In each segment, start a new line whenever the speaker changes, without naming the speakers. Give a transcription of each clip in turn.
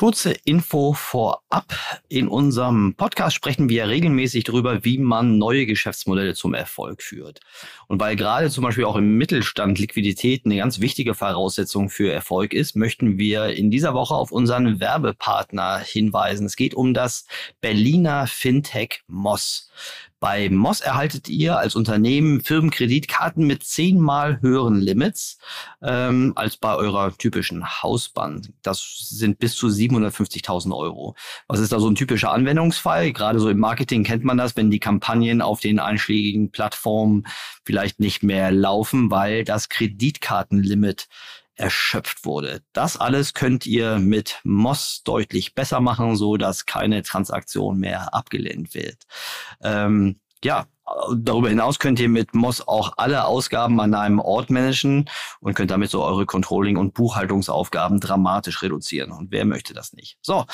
Kurze Info vorab. In unserem Podcast sprechen wir regelmäßig darüber, wie man neue Geschäftsmodelle zum Erfolg führt. Und weil gerade zum Beispiel auch im Mittelstand Liquidität eine ganz wichtige Voraussetzung für Erfolg ist, möchten wir in dieser Woche auf unseren Werbepartner hinweisen. Es geht um das Berliner Fintech Moss. Bei Moss erhaltet ihr als Unternehmen Firmenkreditkarten mit zehnmal höheren Limits ähm, als bei eurer typischen Hausbank. Das sind bis zu 750.000 Euro. Was ist da so ein typischer Anwendungsfall? Gerade so im Marketing kennt man das, wenn die Kampagnen auf den einschlägigen Plattformen vielleicht nicht mehr laufen, weil das Kreditkartenlimit erschöpft wurde. Das alles könnt ihr mit Moss deutlich besser machen, so dass keine Transaktion mehr abgelehnt wird. Ähm, ja, darüber hinaus könnt ihr mit Moss auch alle Ausgaben an einem Ort managen und könnt damit so eure Controlling- und Buchhaltungsaufgaben dramatisch reduzieren. Und wer möchte das nicht? So,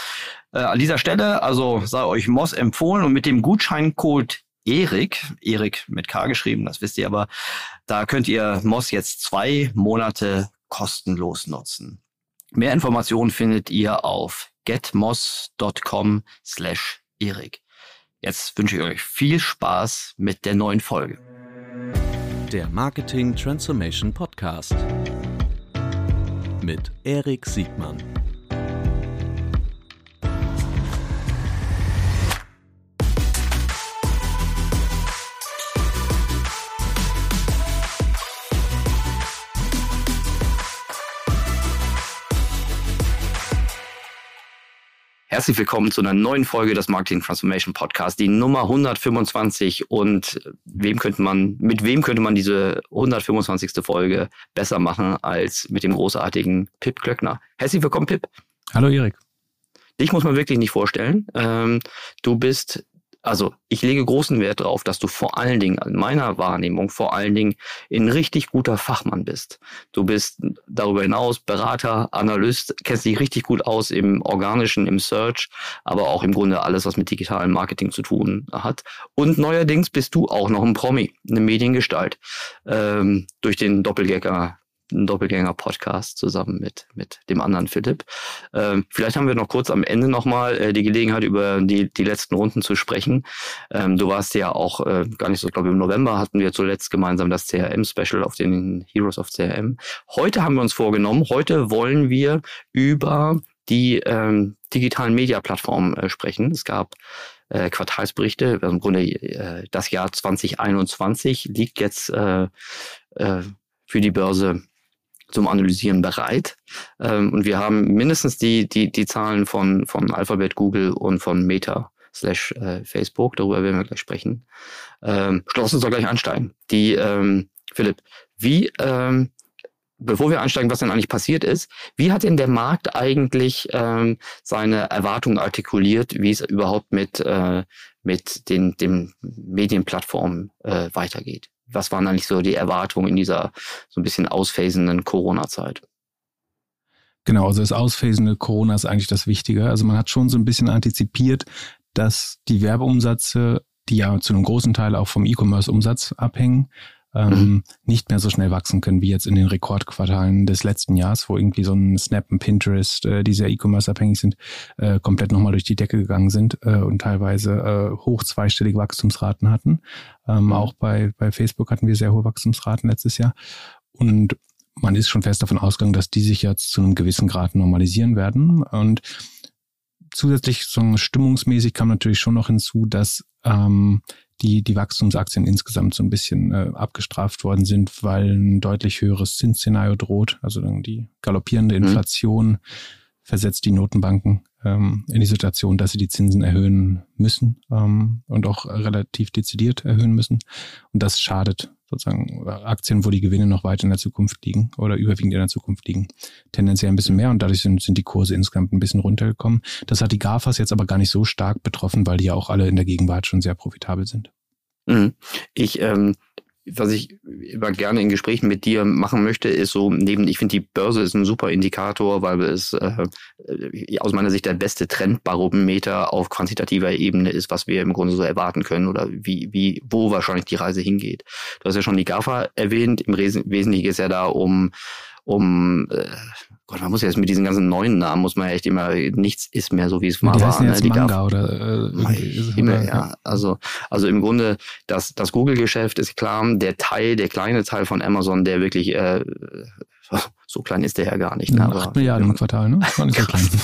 äh, an dieser Stelle also sei euch Moss empfohlen und mit dem Gutscheincode Erik, Erik mit K geschrieben, das wisst ihr aber, da könnt ihr Moss jetzt zwei Monate kostenlos nutzen. Mehr Informationen findet ihr auf getmos.com slash Erik. Jetzt wünsche ich euch viel Spaß mit der neuen Folge.
Der Marketing Transformation Podcast mit Erik Siegmann.
Herzlich willkommen zu einer neuen Folge des Marketing Transformation Podcast, die Nummer 125. Und wem könnte man, mit wem könnte man diese 125. Folge besser machen als mit dem großartigen Pip Klöckner? Herzlich willkommen, Pip.
Hallo, Erik.
Dich muss man wirklich nicht vorstellen. Ähm, du bist also ich lege großen Wert darauf, dass du vor allen Dingen, in meiner Wahrnehmung, vor allen Dingen ein richtig guter Fachmann bist. Du bist darüber hinaus Berater, Analyst, kennst dich richtig gut aus im Organischen, im Search, aber auch im Grunde alles, was mit digitalem Marketing zu tun hat. Und neuerdings bist du auch noch ein Promi, eine Mediengestalt, ähm, durch den Doppelgänger ein Doppelgänger-Podcast zusammen mit, mit dem anderen Philipp. Ähm, vielleicht haben wir noch kurz am Ende nochmal äh, die Gelegenheit, über die, die letzten Runden zu sprechen. Ähm, du warst ja auch äh, gar nicht so, glaube im November hatten wir zuletzt gemeinsam das CRM-Special auf den Heroes of CRM. Heute haben wir uns vorgenommen, heute wollen wir über die ähm, digitalen Media-Plattformen äh, sprechen. Es gab äh, Quartalsberichte, also im Grunde äh, das Jahr 2021 liegt jetzt äh, äh, für die Börse zum Analysieren bereit. Ähm, und wir haben mindestens die, die, die Zahlen von, von Alphabet, Google und von Meta slash äh, Facebook, darüber werden wir gleich sprechen. Ähm, lass uns doch gleich einsteigen. Die, ähm, Philipp, wie, ähm, bevor wir einsteigen, was denn eigentlich passiert ist, wie hat denn der Markt eigentlich ähm, seine Erwartungen artikuliert, wie es überhaupt mit, äh, mit den, den Medienplattformen äh, weitergeht? Was waren eigentlich so die Erwartungen in dieser so ein bisschen ausphasenden Corona-Zeit?
Genau, also das ausphasende Corona ist eigentlich das Wichtige. Also man hat schon so ein bisschen antizipiert, dass die Werbeumsätze, die ja zu einem großen Teil auch vom E-Commerce-Umsatz abhängen, ähm, mhm. nicht mehr so schnell wachsen können wie jetzt in den Rekordquartalen des letzten Jahres, wo irgendwie so ein Snap und Pinterest, äh, die sehr E-Commerce abhängig sind, äh, komplett nochmal durch die Decke gegangen sind äh, und teilweise äh, hoch zweistellige Wachstumsraten hatten. Ähm, mhm. Auch bei, bei Facebook hatten wir sehr hohe Wachstumsraten letztes Jahr. Und man ist schon fest davon ausgegangen, dass die sich jetzt zu einem gewissen Grad normalisieren werden. Und zusätzlich so stimmungsmäßig kam natürlich schon noch hinzu, dass ähm, die, die Wachstumsaktien insgesamt so ein bisschen äh, abgestraft worden sind, weil ein deutlich höheres Zinsszenario droht. Also die galoppierende mhm. Inflation mhm. versetzt die Notenbanken ähm, in die Situation, dass sie die Zinsen erhöhen müssen ähm, und auch relativ dezidiert erhöhen müssen. Und das schadet sozusagen Aktien, wo die Gewinne noch weit in der Zukunft liegen oder überwiegend in der Zukunft liegen, tendenziell ein bisschen mehr und dadurch sind, sind die Kurse insgesamt ein bisschen runtergekommen. Das hat die GAFAs jetzt aber gar nicht so stark betroffen, weil die ja auch alle in der Gegenwart schon sehr profitabel sind.
Mhm. Ich ähm, was ich immer gerne in Gesprächen mit dir machen möchte, ist so neben, ich finde die Börse ist ein super Indikator, weil es äh, aus meiner Sicht der beste Trendbarometer auf quantitativer Ebene ist, was wir im Grunde so erwarten können oder wie, wie, wo wahrscheinlich die Reise hingeht. Du hast ja schon die GAFA erwähnt, im Wesentlichen ist ja da um um äh, Gott, man muss ja jetzt mit diesen ganzen neuen Namen, muss man ja echt immer, nichts ist mehr so, wie es mal
die
war. ne?
jetzt
Die
Manga
darf-
oder äh,
Himmel,
oder-
ja. Also, also im Grunde, das, das Google-Geschäft ist klar, der Teil, der kleine Teil von Amazon, der wirklich, äh, so klein ist der ja gar nicht. Ne?
Ja,
Aber-
8 Milliarden im Quartal, ne? War nicht so klein.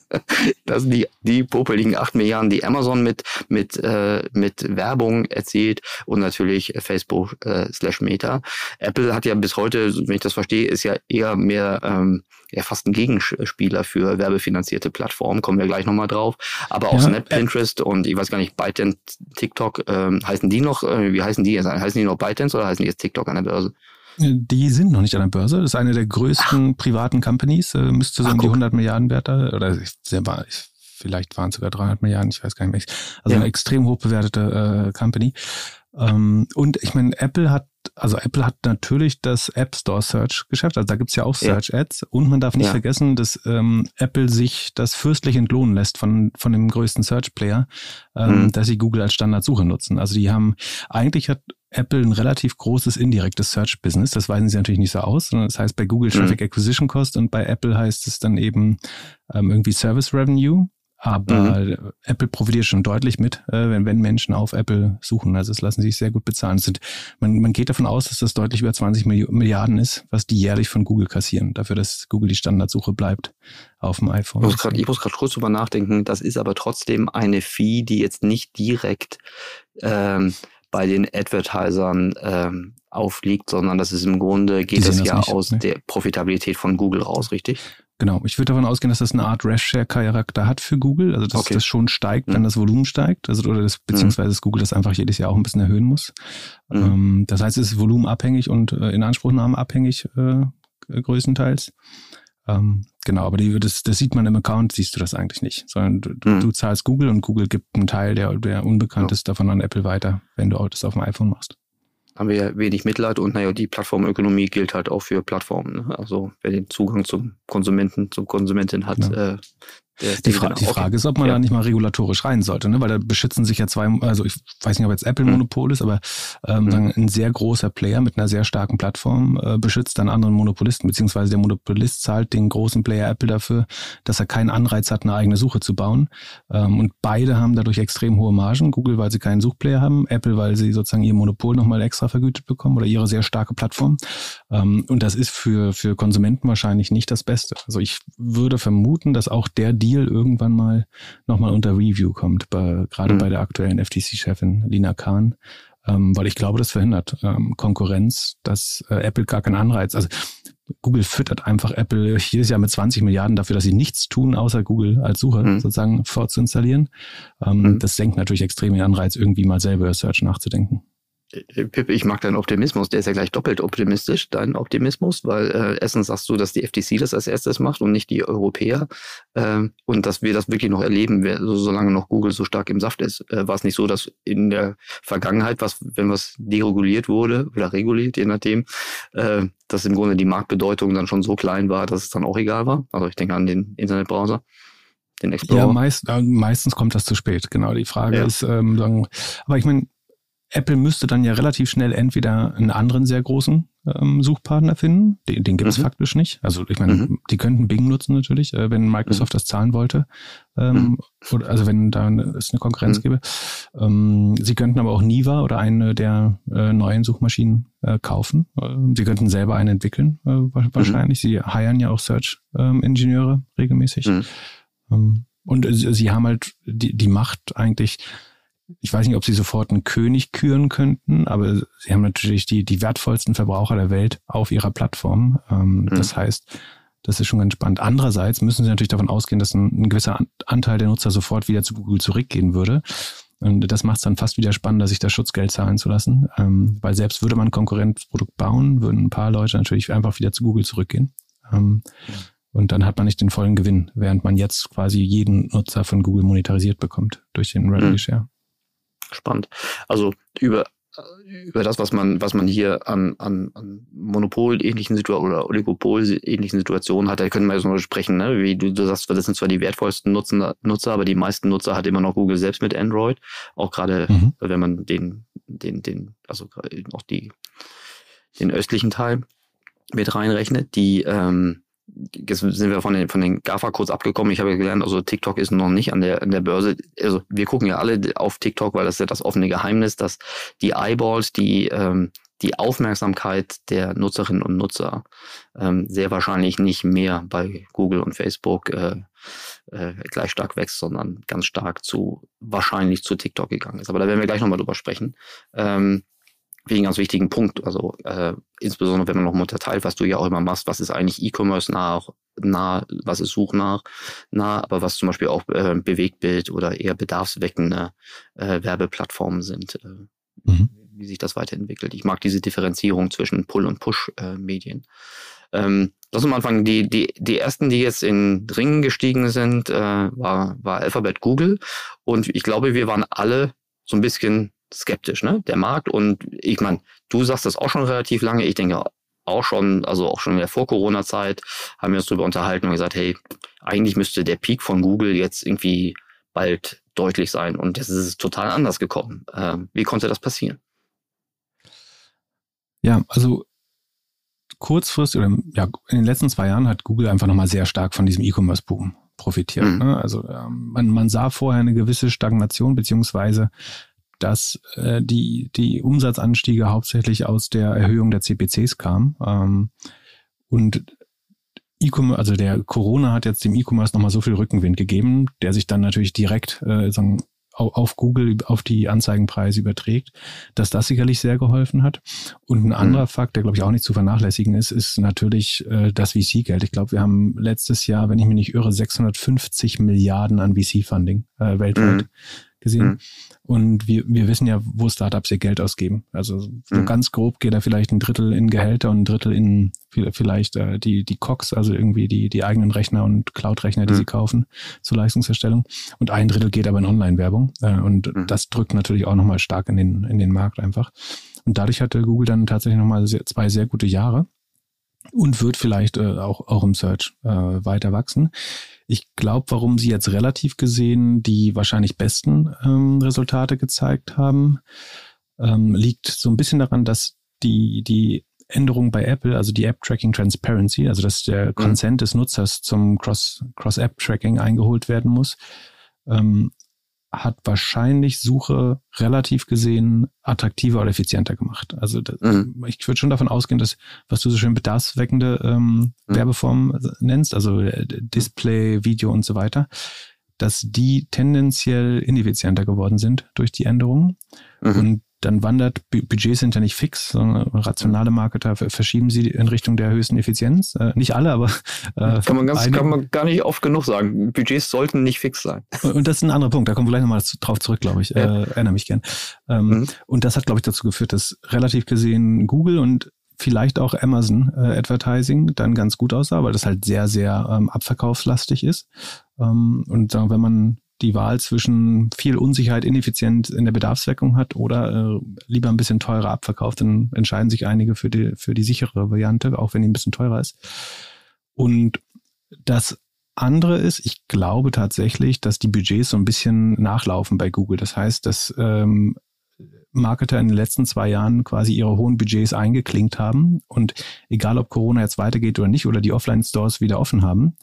Das sind die, die popeligen 8 Milliarden, die Amazon mit, mit, äh, mit Werbung erzielt und natürlich Facebook äh, slash Meta. Apple hat ja bis heute, wenn ich das verstehe, ist ja eher mehr ähm, ja, fast ein Gegenspieler für werbefinanzierte Plattformen, kommen wir gleich nochmal drauf. Aber auch
Ja,
Snap,
App-
Pinterest und ich weiß gar nicht, ByteDance, TikTok, ähm, heißen die noch, äh, wie heißen die jetzt? Heißen die noch ByteDance oder heißen die jetzt TikTok an der Börse?
Die sind noch nicht an der Börse. Das ist eine der größten privaten Companies. Äh, müsste so
Ach,
um die
guck.
100 Milliarden wert, da- oder vielleicht waren es sogar 300 Milliarden, ich weiß gar nicht mehr. Also
Ja.
eine extrem hoch bewertete äh, Company. Ähm, und ich meine, Apple hat, also Apple hat natürlich das App Store Search Geschäft, also da gibt's ja auch
Ja.
Search Ads. Und man darf nicht
Ja.
vergessen, dass ähm, Apple sich das fürstlich entlohnen lässt von, von dem größten Search Player, ähm,
Mhm.
dass sie Google als Standardsuche nutzen. Also die haben, eigentlich hat Apple ein relativ großes indirektes Search-Business. Das weisen sie natürlich nicht so aus, sondern das heißt bei Google
Mhm.
Traffic Acquisition Cost und bei Apple heißt es dann eben ähm, irgendwie Service Revenue. Aber
Mhm.
Apple profitiert schon deutlich mit, äh, wenn, wenn Menschen auf Apple suchen. Also das lassen sich sehr gut bezahlen. Es sind, man, man geht davon aus, dass das deutlich über 20 Milli- Milliarden ist, was die jährlich von Google kassieren, dafür, dass Google die Standardsuche bleibt auf dem iPhone.
ich muss gerade kurz drüber nachdenken. Das ist aber trotzdem eine Fee, die jetzt nicht direkt ähm, bei den Advertisern ähm, aufliegt, sondern das ist im Grunde, geht das ja
nicht,
aus
ne?
der Profitabilität von Google raus, richtig?
Genau. Ich würde davon ausgehen, dass das eine Art RevShare-Charakter hat für Google. Also dass
Okay.
das schon steigt, wenn
Mhm.
das Volumen steigt. Also oder das, beziehungsweise dass Google das einfach jedes Jahr auch ein bisschen erhöhen muss.
Mhm.
Ähm, das heißt, es ist volumenabhängig und äh, in Anspruchnahme abhängig äh, größtenteils. Ähm, genau, aber die, das, das sieht man im Account, siehst du das eigentlich nicht. Sondern du,
Mhm.
du zahlst Google und Google gibt einen Teil, der, der unbekannt
Ja.
ist, davon an Apple weiter, wenn du das auf dem iPhone machst.
Haben wir ja wenig Mitleid und naja, die Plattformökonomie gilt halt auch für Plattformen. Ne? Also wer den Zugang zum Konsumenten, zum Konsumentin hat,
Genau.
äh,
Die, Fra
genau-
die
okay.
Frage ist, ob man
Ja.
da nicht mal regulatorisch rein sollte, ne? weil da beschützen sich ja zwei, also ich weiß nicht, ob jetzt Apple
Mhm.
Monopol ist, aber ähm,
Mhm.
ein sehr großer Player mit einer sehr starken Plattform äh, beschützt dann anderen Monopolisten, beziehungsweise der Monopolist zahlt den großen Player Apple dafür, dass er keinen Anreiz hat, eine eigene Suche zu bauen. Ähm, und beide haben dadurch extrem hohe Margen. Google, weil sie keinen Suchplayer haben, Apple, weil sie sozusagen ihr Monopol nochmal extra vergütet bekommen oder ihre sehr starke Plattform. Ähm, und das ist für, für Konsumenten wahrscheinlich nicht das Beste. Also ich würde vermuten, dass auch der Deal irgendwann mal nochmal unter Review kommt, bei, gerade
Mhm.
bei der aktuellen FTC-Chefin Lina Kahn. Ähm, weil ich glaube, das verhindert ähm, Konkurrenz, dass äh, Apple gar keinen Anreiz, also Google füttert einfach Apple jedes Jahr mit 20 Milliarden dafür, dass sie nichts tun, außer Google als Suche
Mhm.
sozusagen vorzuinstallieren. Ähm,
Mhm.
Das senkt natürlich extrem den Anreiz, irgendwie mal selber über Search nachzudenken.
Äh, Pip, ich mag deinen Optimismus, der ist ja gleich doppelt optimistisch, dein Optimismus, weil äh, erstens sagst du, dass die FTC das als erstes macht und nicht die Europäer ähm, und dass wir das wirklich noch erleben, wer- so, solange noch Google so stark im Saft ist. Äh, war es nicht so, dass in der Vergangenheit, was, wenn was dereguliert wurde oder reguliert, je nachdem, äh, dass im Grunde die Marktbedeutung dann schon so klein war, dass es dann auch egal war? Also ich denke an den Internetbrowser, den Explorer.
Ja, meist, äh, meistens kommt das zu spät, genau. Die Frage
Ja.
ist, ähm, sagen, aber ich meine, Apple müsste dann ja relativ schnell entweder einen anderen sehr großen ähm, Suchpartner finden. Den, den gibt es
Mhm.
faktisch nicht. Also ich meine,
Mhm.
die könnten Bing nutzen natürlich, äh, wenn Microsoft das zahlen wollte. Ähm,
Mhm.
oder, also wenn da es eine Konkurrenz
Mhm.
gäbe. Ähm, sie könnten aber auch Niva oder eine der äh, neuen Suchmaschinen äh, kaufen. Ähm, sie könnten selber eine entwickeln, äh, wa- wahrscheinlich. Sie hiren ja auch Search-Ingenieure regelmäßig.
Mhm.
Ähm, Und äh, sie sie haben halt die, die Macht eigentlich, ich weiß nicht, ob sie sofort einen König küren könnten, aber sie haben natürlich die, die wertvollsten Verbraucher der Welt auf ihrer Plattform. Ähm, Das heißt, das ist schon ganz spannend. Andererseits müssen sie natürlich davon ausgehen, dass ein, ein gewisser An- Anteil der Nutzer sofort wieder zu Google zurückgehen würde. Und das macht es dann fast wieder spannender, sich das Schutzgeld zahlen zu lassen. Ähm, weil selbst würde man ein Konkurrenzprodukt bauen, würden ein paar Leute natürlich einfach wieder zu Google zurückgehen. Ähm, und dann hat man nicht den vollen Gewinn, während man jetzt quasi jeden Nutzer von Google monetarisiert bekommt durch den Revenue
Mhm.
Share.
Spannend. Also über, über das, was man, was man hier an, an, an Monopol-ähnlichen Situationen oder Oligopol-ähnlichen Situationen hat, da können wir jetzt noch sprechen, ne? wie du, du sagst, das sind zwar die wertvollsten Nutzer, Nutzer, aber die meisten Nutzer hat immer noch Google selbst mit Android. Auch gerade,
Mhm.
wenn man den, den, den, also auch die, den östlichen Teil mit reinrechnet, die ähm, jetzt sind wir von den, von den GAFA kurz abgekommen. Ich habe ja gelernt, also TikTok ist noch nicht an der, an der Börse. Also wir gucken ja alle auf TikTok, weil das ist ja das offene Geheimnis, dass die Eyeballs, die, ähm, die Aufmerksamkeit der Nutzerinnen und Nutzer ähm, sehr wahrscheinlich nicht mehr bei Google und Facebook äh, äh, gleich stark wächst, sondern ganz stark zu wahrscheinlich zu TikTok gegangen ist. Aber da werden wir gleich nochmal drüber sprechen. Ähm, wie einen ganz wichtigen Punkt. Also äh, insbesondere wenn man noch mal unterteilt, was du ja auch immer machst, was ist eigentlich E-Commerce nach, nah, was ist Such nach, nah, aber was zum Beispiel auch äh, Bewegtbild oder eher bedarfsweckende äh, Werbeplattformen sind, äh, mhm. wie sich das weiterentwickelt. Ich mag diese Differenzierung zwischen Pull- und Push-Medien. Äh, ähm, lass uns mal anfangen. Die, die, die ersten, die jetzt in Ringen gestiegen sind, äh, war, war Alphabet Google. Und ich glaube, wir waren alle so ein bisschen skeptisch, ne? Der Markt und ich meine, du sagst das auch schon relativ lange. Ich denke auch schon, also auch schon in der Vor-Corona-Zeit haben wir uns darüber unterhalten und gesagt, hey, eigentlich müsste der Peak von Google jetzt irgendwie bald deutlich sein und es ist total anders gekommen. Ähm, wie konnte das passieren?
Ja, also kurzfristig oder ja, in den letzten zwei Jahren hat Google einfach nochmal sehr stark von diesem E-Commerce-Boom profitiert. Mhm. Ne? Also ähm, man, man sah vorher eine gewisse Stagnation beziehungsweise dass äh, die, die Umsatzanstiege hauptsächlich aus der Erhöhung der CPCs kamen. Ähm, und E-Commerce, also der Corona hat jetzt dem E-Commerce nochmal so viel Rückenwind gegeben, der sich dann natürlich direkt äh, sagen, auf Google, auf die Anzeigenpreise überträgt, dass das sicherlich sehr geholfen hat. Und ein anderer mhm. Fakt, der glaube ich auch nicht zu vernachlässigen ist, ist natürlich äh, das VC-Geld. Ich glaube, wir haben letztes Jahr, wenn ich mich nicht irre, 650 Milliarden an VC-Funding äh, weltweit. Mhm gesehen. Mhm. Und wir, wir wissen ja, wo Startups ihr Geld ausgeben. Also so mhm. ganz grob geht da vielleicht ein Drittel in Gehälter und ein Drittel in vielleicht äh, die, die COX, also irgendwie die, die eigenen Rechner und Cloud-Rechner, die mhm. sie kaufen zur Leistungserstellung. Und ein Drittel geht aber in Online-Werbung. Äh, und mhm. das drückt natürlich auch nochmal stark in den, in den Markt einfach. Und dadurch hatte Google dann tatsächlich nochmal zwei sehr gute Jahre und wird vielleicht äh, auch, auch im Search äh, weiter wachsen. Ich glaube, warum sie jetzt relativ gesehen die wahrscheinlich besten ähm, Resultate gezeigt haben, ähm, liegt so ein bisschen daran, dass die, die Änderung bei Apple, also die App Tracking Transparency, also dass der mhm. Consent des Nutzers zum Cross-App-Tracking eingeholt werden muss, ähm, hat wahrscheinlich Suche relativ gesehen attraktiver oder effizienter gemacht. Also das, mhm. ich würde schon davon ausgehen, dass, was du so schön bedarfsweckende ähm, mhm. Werbeformen nennst, also äh, Display, Video und so weiter, dass die tendenziell ineffizienter geworden sind durch die Änderungen. Mhm. Und dann wandert, Budgets sind ja nicht fix, sondern rationale Marketer verschieben sie in Richtung der höchsten Effizienz. Äh, nicht alle, aber
äh, kann man ganz, kann man gar nicht oft genug sagen. Budgets sollten nicht fix sein.
Und das ist ein anderer Punkt, da kommen wir gleich nochmal drauf zurück, glaube ich. Ja. Äh, erinnere mich gern. Ähm, mhm. Und das hat, glaube ich, dazu geführt, dass relativ gesehen Google und vielleicht auch Amazon äh, Advertising dann ganz gut aussah, weil das halt sehr, sehr ähm, abverkaufslastig ist. Ähm, und äh, wenn man die Wahl zwischen viel Unsicherheit, ineffizient in der Bedarfsweckung hat oder äh, lieber ein bisschen teurer abverkauft, dann entscheiden sich einige für die, für die sichere Variante, auch wenn die ein bisschen teurer ist. Und das andere ist, ich glaube tatsächlich, dass die Budgets so ein bisschen nachlaufen bei Google. Das heißt, dass ähm, Marketer in den letzten zwei Jahren quasi ihre hohen Budgets eingeklinkt haben und egal ob Corona jetzt weitergeht oder nicht oder die Offline-Stores wieder offen haben,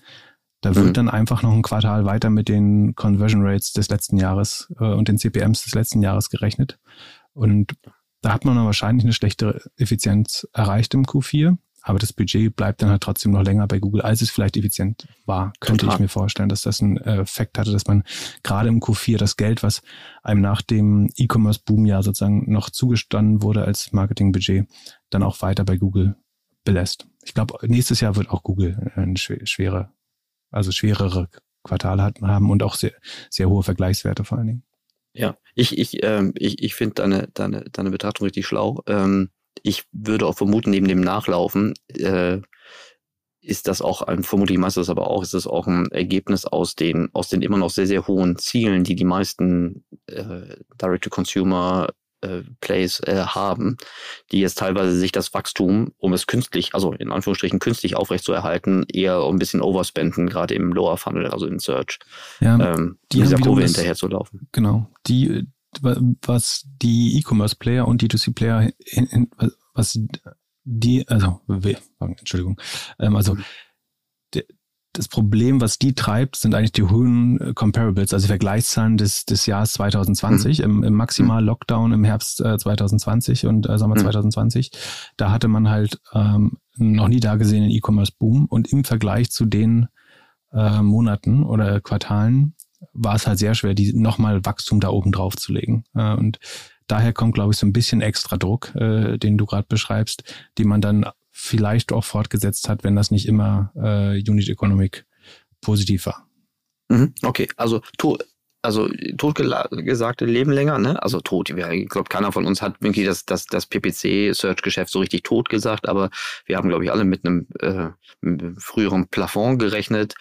da wird mhm. dann einfach noch ein Quartal weiter mit den Conversion Rates des letzten Jahres äh, und den CPMs des letzten Jahres gerechnet. Und da hat man dann wahrscheinlich eine schlechtere Effizienz erreicht im Q4. Aber das Budget bleibt dann halt trotzdem noch länger bei Google, als es vielleicht effizient war. Könnte Total. ich mir vorstellen, dass das einen Effekt hatte, dass man gerade im Q4 das Geld, was einem nach dem E-Commerce-Boom ja sozusagen noch zugestanden wurde als Marketingbudget, dann auch weiter bei Google belässt. Ich glaube, nächstes Jahr wird auch Google eine schwere also schwerere Quartale hatten, haben und auch sehr, sehr hohe Vergleichswerte vor allen Dingen.
Ja, ich, ich, ähm, ich, ich finde deine, deine, deine Betrachtung richtig schlau. Ähm, ich würde auch vermuten, neben dem Nachlaufen äh, ist das auch ein, vermutlich das aber auch, ist das auch ein Ergebnis aus den, aus den immer noch sehr, sehr hohen Zielen, die die meisten äh, Direct-to-Consumer äh, Plays äh, haben, die jetzt teilweise sich das Wachstum, um es künstlich, also in Anführungsstrichen künstlich aufrechtzuerhalten, eher ein bisschen overspenden, gerade im Lower Funnel, also in Search,
ja, ähm, die dieser Kurve hinterher zu laufen. Genau. Die, was die E-Commerce-Player und D2C-Player, was die, also, Entschuldigung, ähm, also mhm das Problem, was die treibt, sind eigentlich die hohen äh, Comparables, also Vergleichszahlen des, des Jahres 2020, mhm. im, im Maximal-Lockdown im Herbst äh, 2020 und äh, Sommer mhm. 2020. Da hatte man halt ähm, noch nie da gesehenen E-Commerce-Boom und im Vergleich zu den äh, Monaten oder Quartalen war es halt sehr schwer, die nochmal Wachstum da oben drauf zu legen. Äh, und daher kommt, glaube ich, so ein bisschen extra Druck, äh, den du gerade beschreibst, die man dann vielleicht auch fortgesetzt hat, wenn das nicht immer äh, Unit Economic positiv war.
Mhm, okay, also also totgesagte leben länger, ne? Also tot. Ich glaube, keiner von uns hat irgendwie das, das, das PPC-Search-Geschäft so richtig tot gesagt, aber wir haben, glaube ich, alle mit einem, äh, früheren Plafond gerechnet.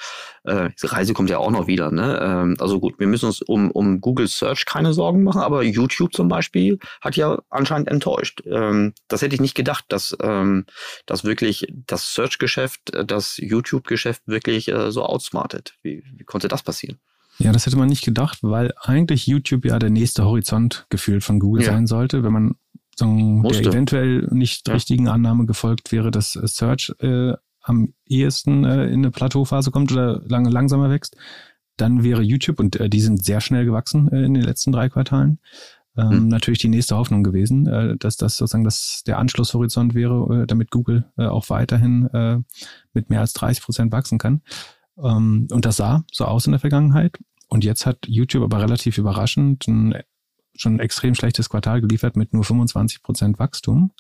Äh, diese Reise kommt ja auch noch wieder, ne? Ähm, also gut, wir müssen uns um, um Google Search keine Sorgen machen, aber YouTube zum Beispiel hat ja anscheinend enttäuscht. Ähm, das hätte ich nicht gedacht, dass, ähm, dass wirklich das Search-Geschäft, äh, das YouTube-Geschäft wirklich äh, so outsmartet. Wie, wie konnte das passieren?
Ja, das hätte man nicht gedacht, weil eigentlich YouTube ja der nächste Horizont gefühlt von Google ja. sein sollte, wenn man so der eventuell nicht ja. richtigen Annahme gefolgt wäre, dass Search äh, am ehesten äh, in eine Plateauphase kommt oder lange langsamer wächst, dann wäre YouTube, und äh, die sind sehr schnell gewachsen äh, in den letzten drei Quartalen, ähm, hm. natürlich die nächste Hoffnung gewesen, äh, dass das sozusagen das der Anschlusshorizont wäre, äh, damit Google äh, auch weiterhin äh, mit mehr als 30 Prozent wachsen kann. Ähm, und das sah so aus in der Vergangenheit. Und jetzt hat YouTube aber relativ überraschend ein schon ein extrem schlechtes Quartal geliefert mit nur 25 Prozent Wachstum.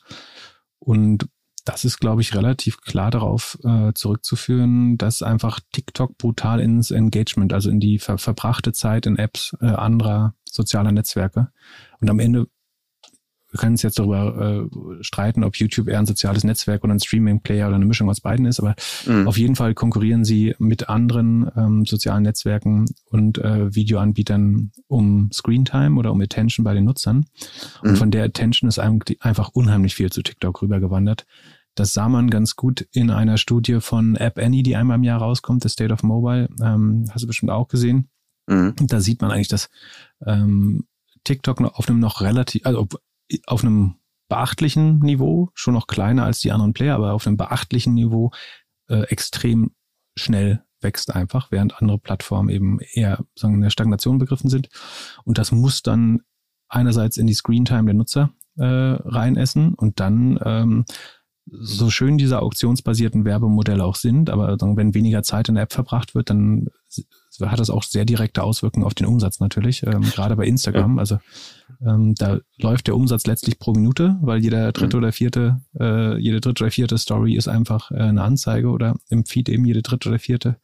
Und das ist, glaube ich, relativ klar darauf äh, zurückzuführen, dass einfach TikTok brutal ins Engagement, also in die ver verbrachte Zeit in Apps äh, anderer sozialer Netzwerke. Und am Ende wir können uns jetzt darüber äh, streiten, ob YouTube eher ein soziales Netzwerk oder ein Streaming-Player oder eine Mischung aus beiden ist, aber mhm. auf jeden Fall konkurrieren sie mit anderen ähm, sozialen Netzwerken und äh, Videoanbietern um Screentime oder um Attention bei den Nutzern. Und mhm. von der Attention ist einfach unheimlich viel zu TikTok rübergewandert. Das sah man ganz gut in einer Studie von App Annie, die einmal im Jahr rauskommt, The State of Mobile. Ähm, hast du bestimmt auch gesehen. Mhm. Da sieht man eigentlich, dass ähm, TikTok auf einem noch relativ, also auf einem beachtlichen Niveau, schon noch kleiner als die anderen Player, aber auf einem beachtlichen Niveau äh, extrem schnell wächst einfach, während andere Plattformen eben eher sagen, in der Stagnation begriffen sind. Und das muss dann einerseits in die Screentime der Nutzer äh, reinessen und dann ähm, so schön diese auktionsbasierten Werbemodelle auch sind, aber wenn weniger Zeit in der App verbracht wird, dann hat das auch sehr direkte Auswirkungen auf den Umsatz natürlich, ähm, gerade bei Instagram. Also ähm, da läuft der Umsatz letztlich pro Minute, weil jeder dritte mhm. oder vierte, äh, jede dritte oder vierte Story ist einfach äh, eine Anzeige oder im Feed eben jede dritte oder vierte,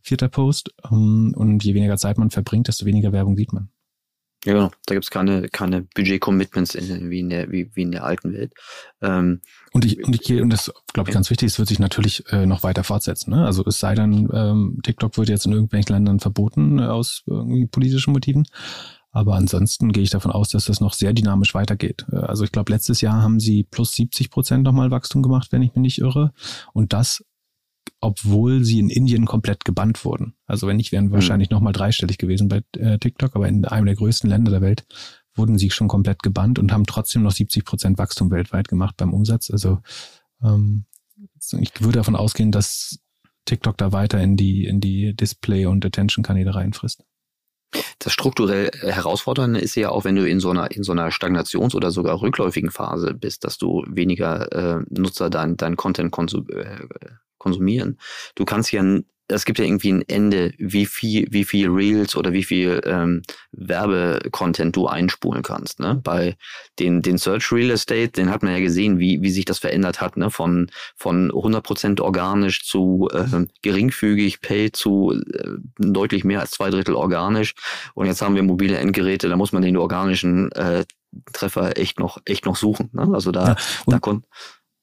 vierter Post. Ähm, und je weniger Zeit man verbringt, desto weniger Werbung sieht man.
Ja, genau. Da gibt es keine, keine Budget-Commitments wie, in der, wie, wie in der alten Welt. Ähm,
und ich, und ich und das glaube ich ganz wichtig, es wird sich natürlich äh, noch weiter fortsetzen. Ne? Also es sei denn, ähm, TikTok wird jetzt in irgendwelchen Ländern verboten äh, aus irgendwie politischen Motiven. Aber ansonsten gehe ich davon aus, dass das noch sehr dynamisch weitergeht. Äh, also ich glaube, letztes Jahr haben sie plus 70 Prozent nochmal Wachstum gemacht, wenn ich mich nicht irre. Und das obwohl sie in Indien komplett gebannt wurden. Also wenn nicht, wären mhm. wahrscheinlich nochmal dreistellig gewesen bei äh, TikTok, aber in einem der größten Länder der Welt wurden sie schon komplett gebannt und haben trotzdem noch 70 Prozent Wachstum weltweit gemacht beim Umsatz. Also ähm, ich würde davon ausgehen, dass TikTok da weiter in die, in die Display- und Attention-Kanäle reinfrisst.
Das strukturell Herausfordernde ist ja auch, wenn du in so einer, in so einer Stagnations- oder sogar rückläufigen Phase bist, dass du weniger äh, Nutzer dein, dein Content konsum, äh, konsumieren. Du kannst ja, es gibt ja irgendwie ein Ende, wie viel, wie viel Reels oder wie viel ähm, Werbecontent du einspulen kannst. Ne? Bei den, den Search Real Estate, den hat man ja gesehen, wie, wie sich das verändert hat, ne? von, von 100% organisch zu äh, geringfügig Pay zu äh, deutlich mehr als zwei Drittel organisch. Und jetzt haben wir mobile Endgeräte, da muss man den organischen äh, Treffer echt noch echt noch suchen. Ne? Also da, ja, da konnte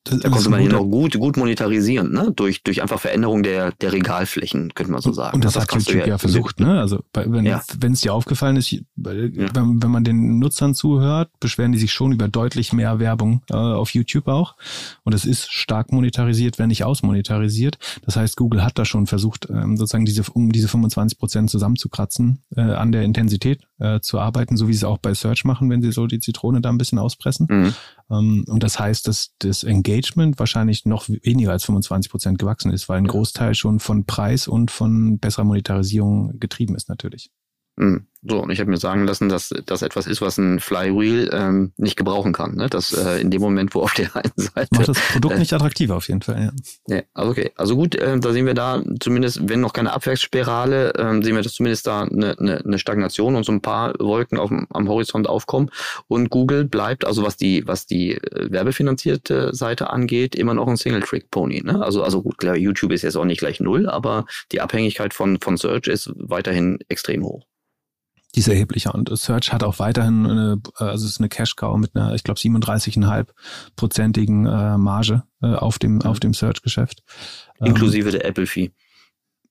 das, da konnte man ihn auch gut, gut monetarisieren, ne? Durch, durch einfach Veränderung der, der Regalflächen, könnte man so sagen.
Und das, das hat YouTube ja, ja versucht, ne? Also wenn ja. es dir aufgefallen ist, wenn, ja. wenn man den Nutzern zuhört, beschweren die sich schon über deutlich mehr Werbung äh, auf YouTube auch. Und es ist stark monetarisiert, wenn nicht ausmonetarisiert. Das heißt, Google hat da schon versucht, ähm, sozusagen diese, um diese 25 Prozent zusammenzukratzen äh, an der Intensität äh, zu arbeiten, so wie sie es auch bei Search machen, wenn sie so die Zitrone da ein bisschen auspressen. Mhm. Ähm, und das heißt, dass das Engagement wahrscheinlich noch weniger als 25 Prozent gewachsen ist, weil ein Großteil schon von Preis und von besserer Monetarisierung getrieben ist natürlich.
Mhm. So, und ich habe mir sagen lassen, dass das etwas ist, was ein Flywheel ähm, nicht gebrauchen kann. Ne? Dass äh, in dem Moment, wo auf der einen Seite.
Macht das Produkt äh, nicht attraktiver auf jeden Fall,
ja. Ja, also okay. Also gut, äh, da sehen wir da zumindest, wenn noch keine Abwärtsspirale, äh, sehen wir das zumindest da eine, eine, eine Stagnation und so ein paar Wolken auf, am Horizont aufkommen. Und Google bleibt, also was die, was die äh, werbefinanzierte Seite angeht, immer noch ein Single-Trick-Pony. Ne? Also, also gut, klar, YouTube ist jetzt auch nicht gleich null, aber die Abhängigkeit von, von Search ist weiterhin extrem hoch.
Die ist erheblicher. Und Search hat auch weiterhin eine, also es ist eine Cash-Cow mit einer, ich glaube, 37,5-prozentigen äh, Marge äh, auf dem, auf dem Search-Geschäft.
Inklusive ähm, der Apple-Fee.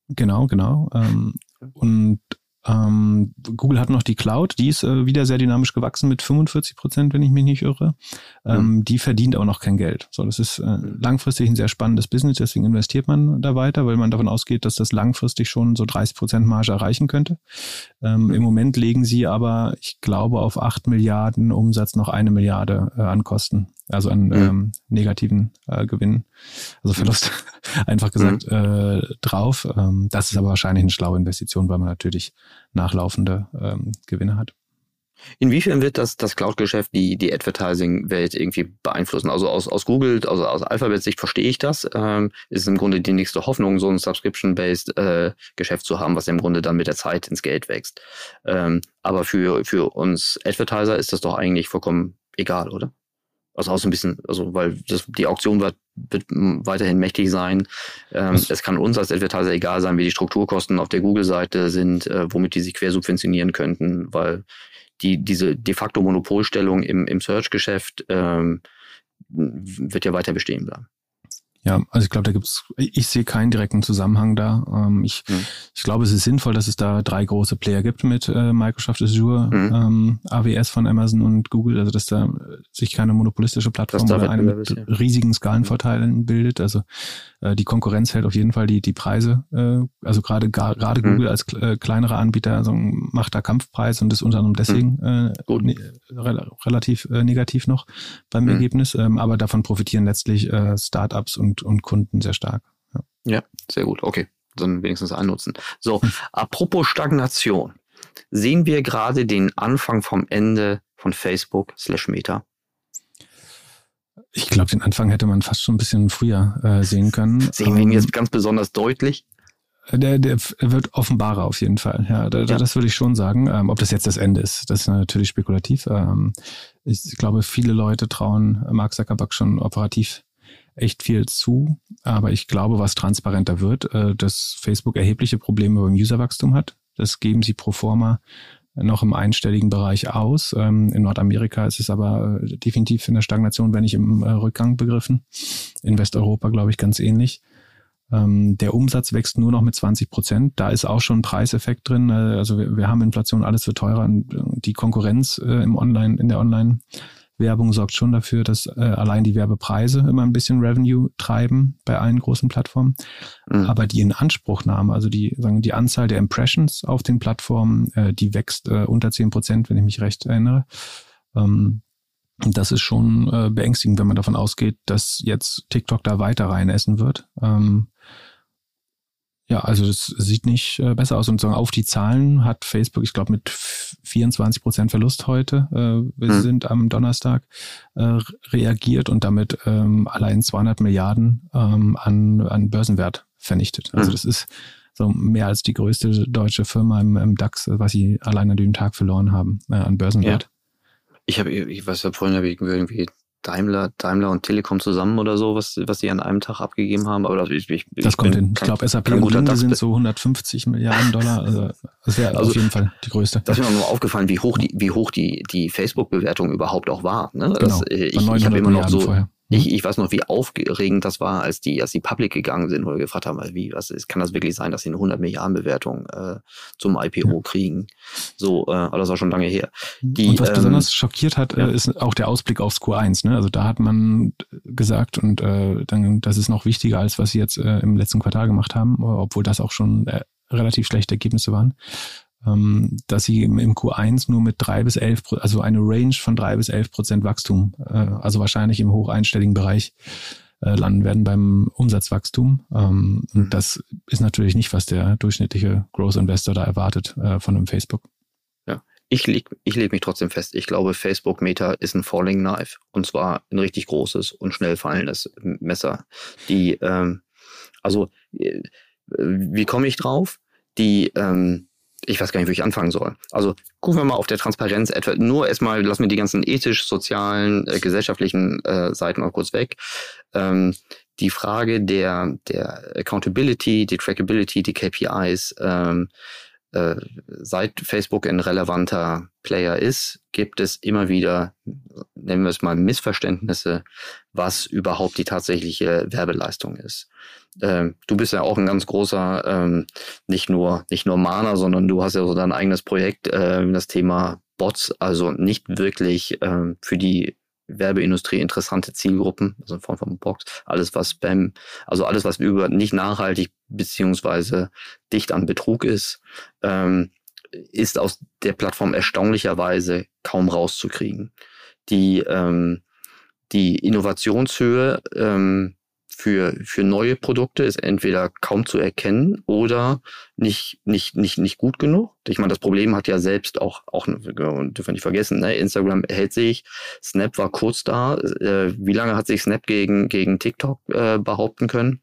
Genau, genau. Ähm, und ähm, Google hat noch die Cloud, die ist äh, wieder sehr dynamisch gewachsen mit 45 Prozent, wenn ich mich nicht irre. Ähm, mhm. Die verdient auch noch kein Geld. So, das ist äh, langfristig ein sehr spannendes Business, deswegen investiert man da weiter, weil man davon ausgeht, dass das langfristig schon so 30 Prozent Marge erreichen könnte. Ähm, mhm. Im Moment legen sie aber, ich glaube, auf 8 Milliarden Umsatz noch eine Milliarde äh, an Kosten also an mhm. ähm, negativen äh, Gewinnen, also Verlust, einfach gesagt, mhm. äh, drauf. Ähm, das ist aber wahrscheinlich eine schlaue Investition, weil man natürlich nachlaufende ähm, Gewinne hat.
Inwiefern wird das, das Cloud-Geschäft die, die Advertising-Welt irgendwie beeinflussen? Also aus, aus Google, also aus Alphabet-Sicht verstehe ich das. Ähm, ist im Grunde die nächste Hoffnung, so ein Subscription-based äh, Geschäft zu haben, was im Grunde dann mit der Zeit ins Geld wächst. Ähm, aber für, für uns Advertiser ist das doch eigentlich vollkommen egal, oder? Also auch so ein bisschen, also weil das, die Auktion wird, wird weiterhin mächtig sein. Ähm, es kann uns als Advertiser egal sein, wie die Strukturkosten auf der Google-Seite sind, äh, womit die sich quersubventionieren könnten, weil die diese de facto Monopolstellung im, im Search-Geschäft ähm, wird ja weiter bestehen bleiben.
Ja, also ich glaube, da gibt's, ich sehe keinen direkten Zusammenhang da. Ähm, ich, mhm. ich glaube, es ist sinnvoll, dass es da drei große Player gibt mit äh, Microsoft Azure, mhm. ähm, AWS von Amazon und Google, also dass da sich keine monopolistische Plattform oder eine mit ja. riesigen Skalenvorteilen bildet. Also äh, die Konkurrenz hält auf jeden Fall die, die Preise. Äh, also gerade gerade mhm. Google als äh, kleinerer Anbieter also macht da Kampfpreis und ist unter anderem deswegen mhm. äh, ne, re relativ äh, negativ noch beim mhm. Ergebnis. Ähm, aber davon profitieren letztlich äh, Startups und und, und Kunden sehr stark.
Ja. ja, sehr gut. Okay, dann wenigstens annutzen. So, apropos Stagnation. Sehen wir gerade den Anfang vom Ende von Facebook slash Meta?
Ich glaube, den Anfang hätte man fast schon ein bisschen früher äh, sehen können.
Sehen wir ihn jetzt ähm, ganz besonders deutlich?
Der, der wird offenbarer auf jeden Fall. Ja, da, ja. das würde ich schon sagen. Ähm, ob das jetzt das Ende ist, das ist natürlich spekulativ. Ähm, ich glaube, viele Leute trauen Mark Zuckerberg schon operativ echt viel zu. Aber ich glaube, was transparenter wird, äh, dass Facebook erhebliche Probleme beim Userwachstum hat. Das geben sie pro forma noch im einstelligen Bereich aus. Ähm, in Nordamerika ist es aber äh, definitiv in der Stagnation, wenn nicht im äh, Rückgang begriffen. In Westeuropa, glaube ich, ganz ähnlich. Ähm, der Umsatz wächst nur noch mit 20 Prozent. Da ist auch schon ein Preiseffekt drin. Also wir, haben Inflation, alles wird teurer. die Konkurrenz im Online, in der Online- Werbung sorgt schon dafür, dass äh, allein die Werbepreise immer ein bisschen Revenue treiben bei allen großen Plattformen. Mhm. Aber die Inanspruchnahme, also die, sagen, die Anzahl der Impressions auf den Plattformen, äh, die wächst äh, unter zehn Prozent, wenn ich mich recht erinnere. Ähm, das ist schon äh, beängstigend, wenn man davon ausgeht, dass jetzt TikTok da weiter reinessen wird. Ähm, ja, also das sieht nicht äh, besser aus. Und so auf die Zahlen hat Facebook, ich glaube, mit 24 Prozent Verlust heute, äh, wir hm. sind am Donnerstag, äh, reagiert und damit ähm, allein 200 Milliarden ähm, an, an Börsenwert vernichtet. Also hm. das ist so mehr als die größte deutsche Firma im, im DAX, was sie allein an dem Tag verloren haben äh, an Börsenwert. Ja.
Ich habe, ich weiß, vorhin habe ich irgendwie Daimler, Daimler und Telekom zusammen oder so, was, was die an einem Tag abgegeben haben. Aber das, ich, ich,
das kommt hin. Ich glaube, SAP und Linde sind so 150 Milliarden Dollar. Also das wäre also, auf jeden Fall die größte.
Das ist mir nur aufgefallen, wie hoch die, wie hoch die, die Facebook-Bewertung überhaupt auch war. Ne? Genau. Das, äh, ich ich habe immer noch so, vorher. Ich, ich weiß noch, wie aufregend das war, als die, als die Public gegangen sind oder gefragt haben, wie, was ist, kann das wirklich sein, dass sie eine 100 Milliarden Bewertung äh, zum IPO ja. kriegen? So, äh, aber das war schon lange her.
Die, und was ähm, besonders schockiert hat, ja. äh, ist auch der Ausblick aufs Q1. Ne? Also da hat man gesagt und äh, dann, das ist noch wichtiger als was sie jetzt äh, im letzten Quartal gemacht haben, obwohl das auch schon äh, relativ schlechte Ergebnisse waren. Ähm, dass sie im, im, Q1 nur mit drei bis elf, also eine Range von drei bis elf Prozent Wachstum, äh, also wahrscheinlich im hocheinstelligen Bereich äh, landen werden beim Umsatzwachstum. Ähm, mhm. Das ist natürlich nicht, was der durchschnittliche Growth Investor da erwartet äh, von einem Facebook.
Ja, ich leg, ich leg mich trotzdem fest. Ich glaube, Facebook Meta ist ein Falling Knife und zwar ein richtig großes und schnell fallendes Messer. Die, ähm, also, äh, wie komme ich drauf? Die, ähm, ich weiß gar nicht, wo ich anfangen soll. Also gucken wir mal auf der Transparenz etwa. Nur erstmal lassen wir die ganzen ethisch, sozialen, äh, gesellschaftlichen äh, Seiten mal kurz weg. Ähm, die Frage der, der Accountability, die Trackability, die KPIs, ähm, äh, seit Facebook ein relevanter Player ist, gibt es immer wieder, nennen wir es mal, Missverständnisse, was überhaupt die tatsächliche Werbeleistung ist. Ähm, du bist ja auch ein ganz großer, ähm, nicht nur nicht nur Mahner, sondern du hast ja so dein eigenes Projekt, äh, das Thema Bots, also nicht wirklich ähm, für die Werbeindustrie interessante Zielgruppen, also in Form von Box, alles was Spam, also alles was über nicht nachhaltig beziehungsweise dicht an Betrug ist, ähm, ist aus der Plattform erstaunlicherweise kaum rauszukriegen. Die ähm, die Innovationshöhe ähm, für, für neue Produkte ist entweder kaum zu erkennen oder nicht, nicht, nicht, nicht gut genug. Ich meine, das Problem hat ja selbst auch, auch dürfen wir nicht vergessen, ne? Instagram hält sich, Snap war kurz da. Äh, wie lange hat sich Snap gegen, gegen TikTok äh, behaupten können?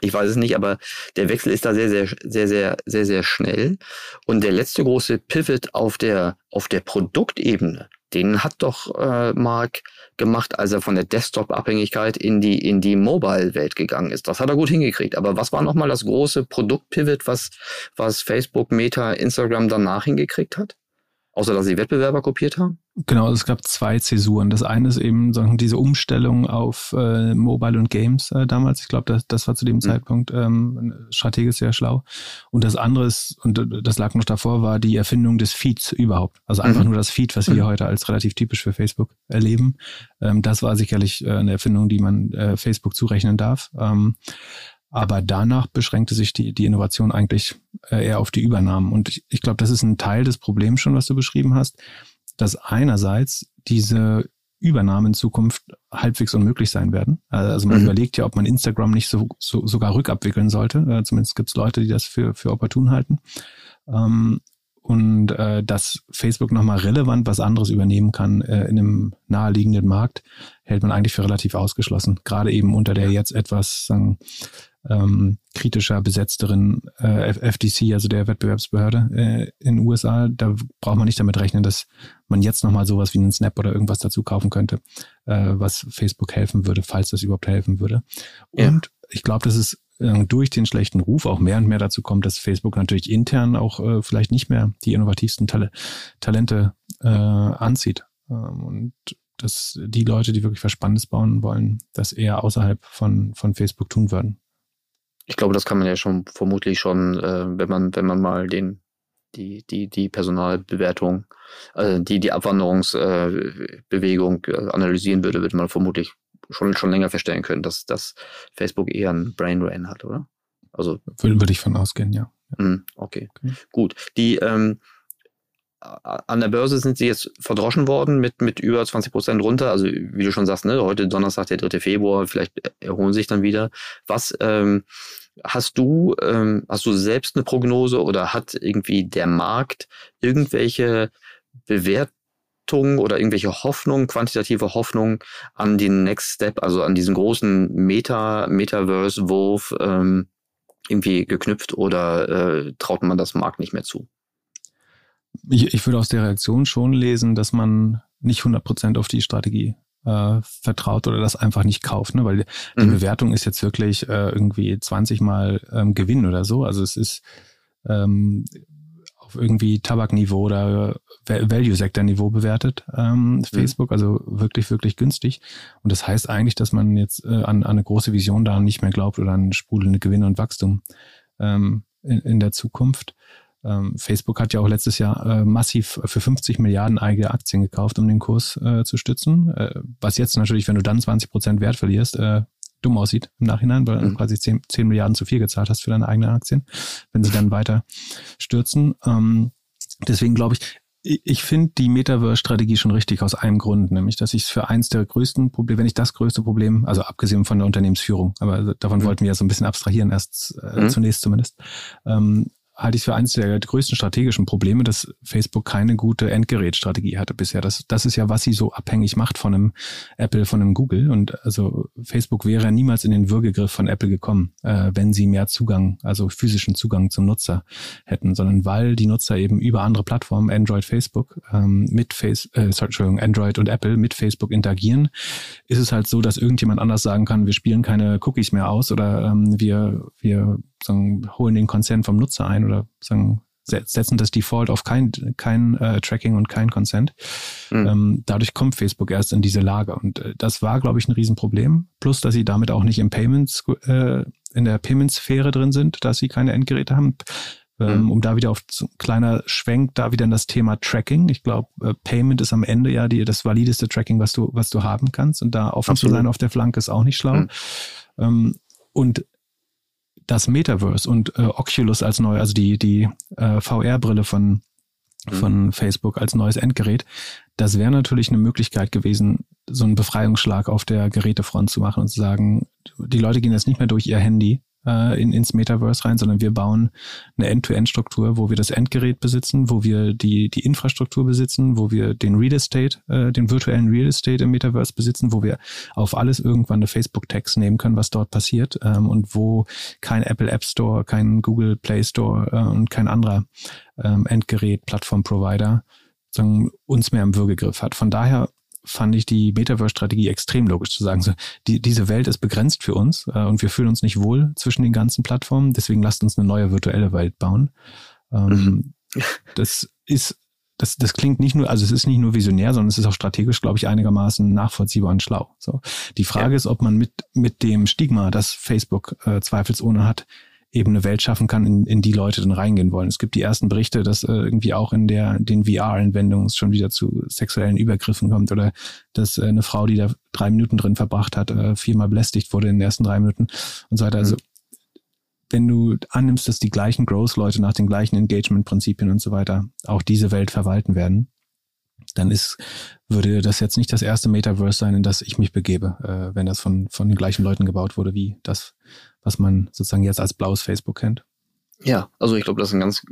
Ich weiß es nicht, aber der Wechsel ist da sehr, sehr, sehr, sehr, sehr, sehr schnell. Und der letzte große Pivot auf der, auf der Produktebene, den hat doch äh, Mark gemacht, als er von der Desktop-Abhängigkeit in die, in die Mobile-Welt gegangen ist. Das hat er gut hingekriegt. Aber was war nochmal das große Produkt-Pivot, was, was Facebook, Meta, Instagram danach hingekriegt hat? Außer dass sie Wettbewerber kopiert haben?
Genau, es gab zwei Zäsuren. Das eine ist eben sagen, diese Umstellung auf äh, Mobile und Games äh, damals. Ich glaube, das, das war zu dem mhm. Zeitpunkt ähm, strategisch sehr schlau. Und das andere ist, und das lag noch davor, war die Erfindung des Feeds überhaupt. Also einfach mhm. nur das Feed, was wir mhm. heute als relativ typisch für Facebook erleben. Ähm, das war sicherlich äh, eine Erfindung, die man äh, Facebook zurechnen darf. Ähm, aber danach beschränkte sich die, die Innovation eigentlich äh, eher auf die Übernahmen. Und ich, ich glaube, das ist ein Teil des Problems schon, was du beschrieben hast, dass einerseits diese Übernahmen in Zukunft halbwegs unmöglich sein werden. Also man mhm. überlegt ja, ob man Instagram nicht so, so sogar rückabwickeln sollte. Äh, zumindest gibt es Leute, die das für, für opportun halten. Ähm, und äh, dass Facebook nochmal relevant was anderes übernehmen kann äh, in einem naheliegenden Markt, hält man eigentlich für relativ ausgeschlossen. Gerade eben unter der jetzt etwas sagen, ähm, kritischer besetzteren äh, FTC, also der Wettbewerbsbehörde äh, in den USA. Da braucht man nicht damit rechnen, dass man jetzt nochmal sowas wie einen Snap oder irgendwas dazu kaufen könnte, äh, was Facebook helfen würde, falls das überhaupt helfen würde. Ja. Und ich glaube, dass es äh, durch den schlechten Ruf auch mehr und mehr dazu kommt, dass Facebook natürlich intern auch äh, vielleicht nicht mehr die innovativsten Tal Talente äh, anzieht. Ähm, und dass die Leute, die wirklich was Spannendes bauen wollen, das eher außerhalb von, von Facebook tun würden
ich glaube, das kann man ja schon vermutlich schon, äh, wenn man, wenn man mal den, die, die, die Personalbewertung, also die, die Abwanderungsbewegung äh, äh, analysieren würde, würde man vermutlich schon, schon länger feststellen können, dass, dass Facebook eher ein Brain Drain hat, oder?
Also. Würde, ich von ausgehen, ja.
Mhm, okay. okay. Gut. Die, ähm, an der Börse sind sie jetzt verdroschen worden mit, mit über 20 Prozent runter. Also wie du schon sagst, ne, heute Donnerstag, der 3. Februar, vielleicht erholen sich dann wieder. Was ähm, hast du, ähm, hast du selbst eine Prognose oder hat irgendwie der Markt irgendwelche Bewertungen oder irgendwelche Hoffnungen, quantitative Hoffnungen an den Next Step, also an diesen großen Meta, Metaverse-Wurf ähm, irgendwie geknüpft oder äh, traut man das Markt nicht mehr zu?
Ich, ich würde aus der Reaktion schon lesen, dass man nicht 100% auf die Strategie äh, vertraut oder das einfach nicht kauft, ne? weil die mhm. Bewertung ist jetzt wirklich äh, irgendwie 20 Mal ähm, Gewinn oder so. Also es ist ähm, auf irgendwie Tabakniveau oder Value-Sektor-Niveau bewertet, ähm, mhm. Facebook, also wirklich, wirklich günstig. Und das heißt eigentlich, dass man jetzt äh, an, an eine große Vision da nicht mehr glaubt oder an sprudelnde Gewinne und Wachstum ähm, in, in der Zukunft. Ähm, Facebook hat ja auch letztes Jahr äh, massiv für 50 Milliarden eigene Aktien gekauft, um den Kurs äh, zu stützen. Äh, was jetzt natürlich, wenn du dann 20 Prozent Wert verlierst, äh, dumm aussieht im Nachhinein, weil du mhm. quasi 10, 10 Milliarden zu viel gezahlt hast für deine eigenen Aktien, wenn sie dann weiter stürzen. Ähm, deswegen glaube ich, ich finde die Metaverse-Strategie schon richtig aus einem Grund, nämlich, dass ich es für eins der größten Probleme, wenn nicht das größte Problem, also abgesehen von der Unternehmensführung, aber davon mhm. wollten wir ja so ein bisschen abstrahieren, erst äh, mhm. zunächst zumindest, ähm, halte ich für eines der größten strategischen Probleme, dass Facebook keine gute Endgerätstrategie hatte bisher. Das, das ist ja, was sie so abhängig macht von einem Apple, von einem Google. Und also Facebook wäre niemals in den Würgegriff von Apple gekommen, äh, wenn sie mehr Zugang, also physischen Zugang zum Nutzer hätten, sondern weil die Nutzer eben über andere Plattformen, Android, Facebook, ähm, mit Face, äh, Entschuldigung, Android und Apple mit Facebook interagieren, ist es halt so, dass irgendjemand anders sagen kann, wir spielen keine Cookies mehr aus oder ähm, wir, wir sagen, holen den Consent vom Nutzer ein oder sagen, setzen das Default auf kein, kein äh, Tracking und kein Consent. Mhm. Ähm, dadurch kommt Facebook erst in diese Lage. Und äh, das war, glaube ich, ein Riesenproblem. Plus, dass sie damit auch nicht im Payments, äh, in der Payment-Sphäre drin sind, dass sie keine Endgeräte haben. Ähm, mhm. Um da wieder auf so kleiner Schwenk, da wieder in das Thema Tracking. Ich glaube, äh, Payment ist am Ende ja die, das valideste Tracking, was du, was du haben kannst. Und da offen Absolut. zu sein auf der Flanke ist auch nicht schlau. Mhm. Ähm, und das Metaverse und äh, Oculus als neu, also die, die äh, VR-Brille von, mhm. von Facebook als neues Endgerät, das wäre natürlich eine Möglichkeit gewesen, so einen Befreiungsschlag auf der Gerätefront zu machen und zu sagen, die Leute gehen jetzt nicht mehr durch ihr Handy, äh, in, ins Metaverse rein, sondern wir bauen eine End-to-End-Struktur, wo wir das Endgerät besitzen, wo wir die, die Infrastruktur besitzen, wo wir den Real Estate, äh, den virtuellen Real Estate im Metaverse besitzen, wo wir auf alles irgendwann eine Facebook-Tags nehmen können, was dort passiert ähm, und wo kein Apple App Store, kein Google Play Store äh, und kein anderer ähm, Endgerät, Plattform-Provider uns mehr im Würgegriff hat. Von daher fand ich die Metaverse-Strategie extrem logisch zu sagen, so, die, diese Welt ist begrenzt für uns äh, und wir fühlen uns nicht wohl zwischen den ganzen Plattformen, deswegen lasst uns eine neue virtuelle Welt bauen. Ähm, mhm. Das ist, das, das klingt nicht nur, also es ist nicht nur visionär, sondern es ist auch strategisch, glaube ich, einigermaßen nachvollziehbar und schlau. So. Die Frage ja. ist, ob man mit, mit dem Stigma, das Facebook äh, zweifelsohne hat, eben eine Welt schaffen kann, in, in die Leute dann reingehen wollen. Es gibt die ersten Berichte, dass äh, irgendwie auch in der den VR-Anwendungen es schon wieder zu sexuellen Übergriffen kommt oder dass äh, eine Frau, die da drei Minuten drin verbracht hat, äh, viermal belästigt wurde in den ersten drei Minuten und so weiter. Also mhm. wenn du annimmst, dass die gleichen Growth-Leute nach den gleichen Engagement-Prinzipien und so weiter auch diese Welt verwalten werden, dann ist, würde das jetzt nicht das erste Metaverse sein, in das ich mich begebe, äh, wenn das von, von den gleichen Leuten gebaut wurde, wie das, was man sozusagen jetzt als blaues Facebook kennt.
Ja, also ich glaube, das ist eine ganz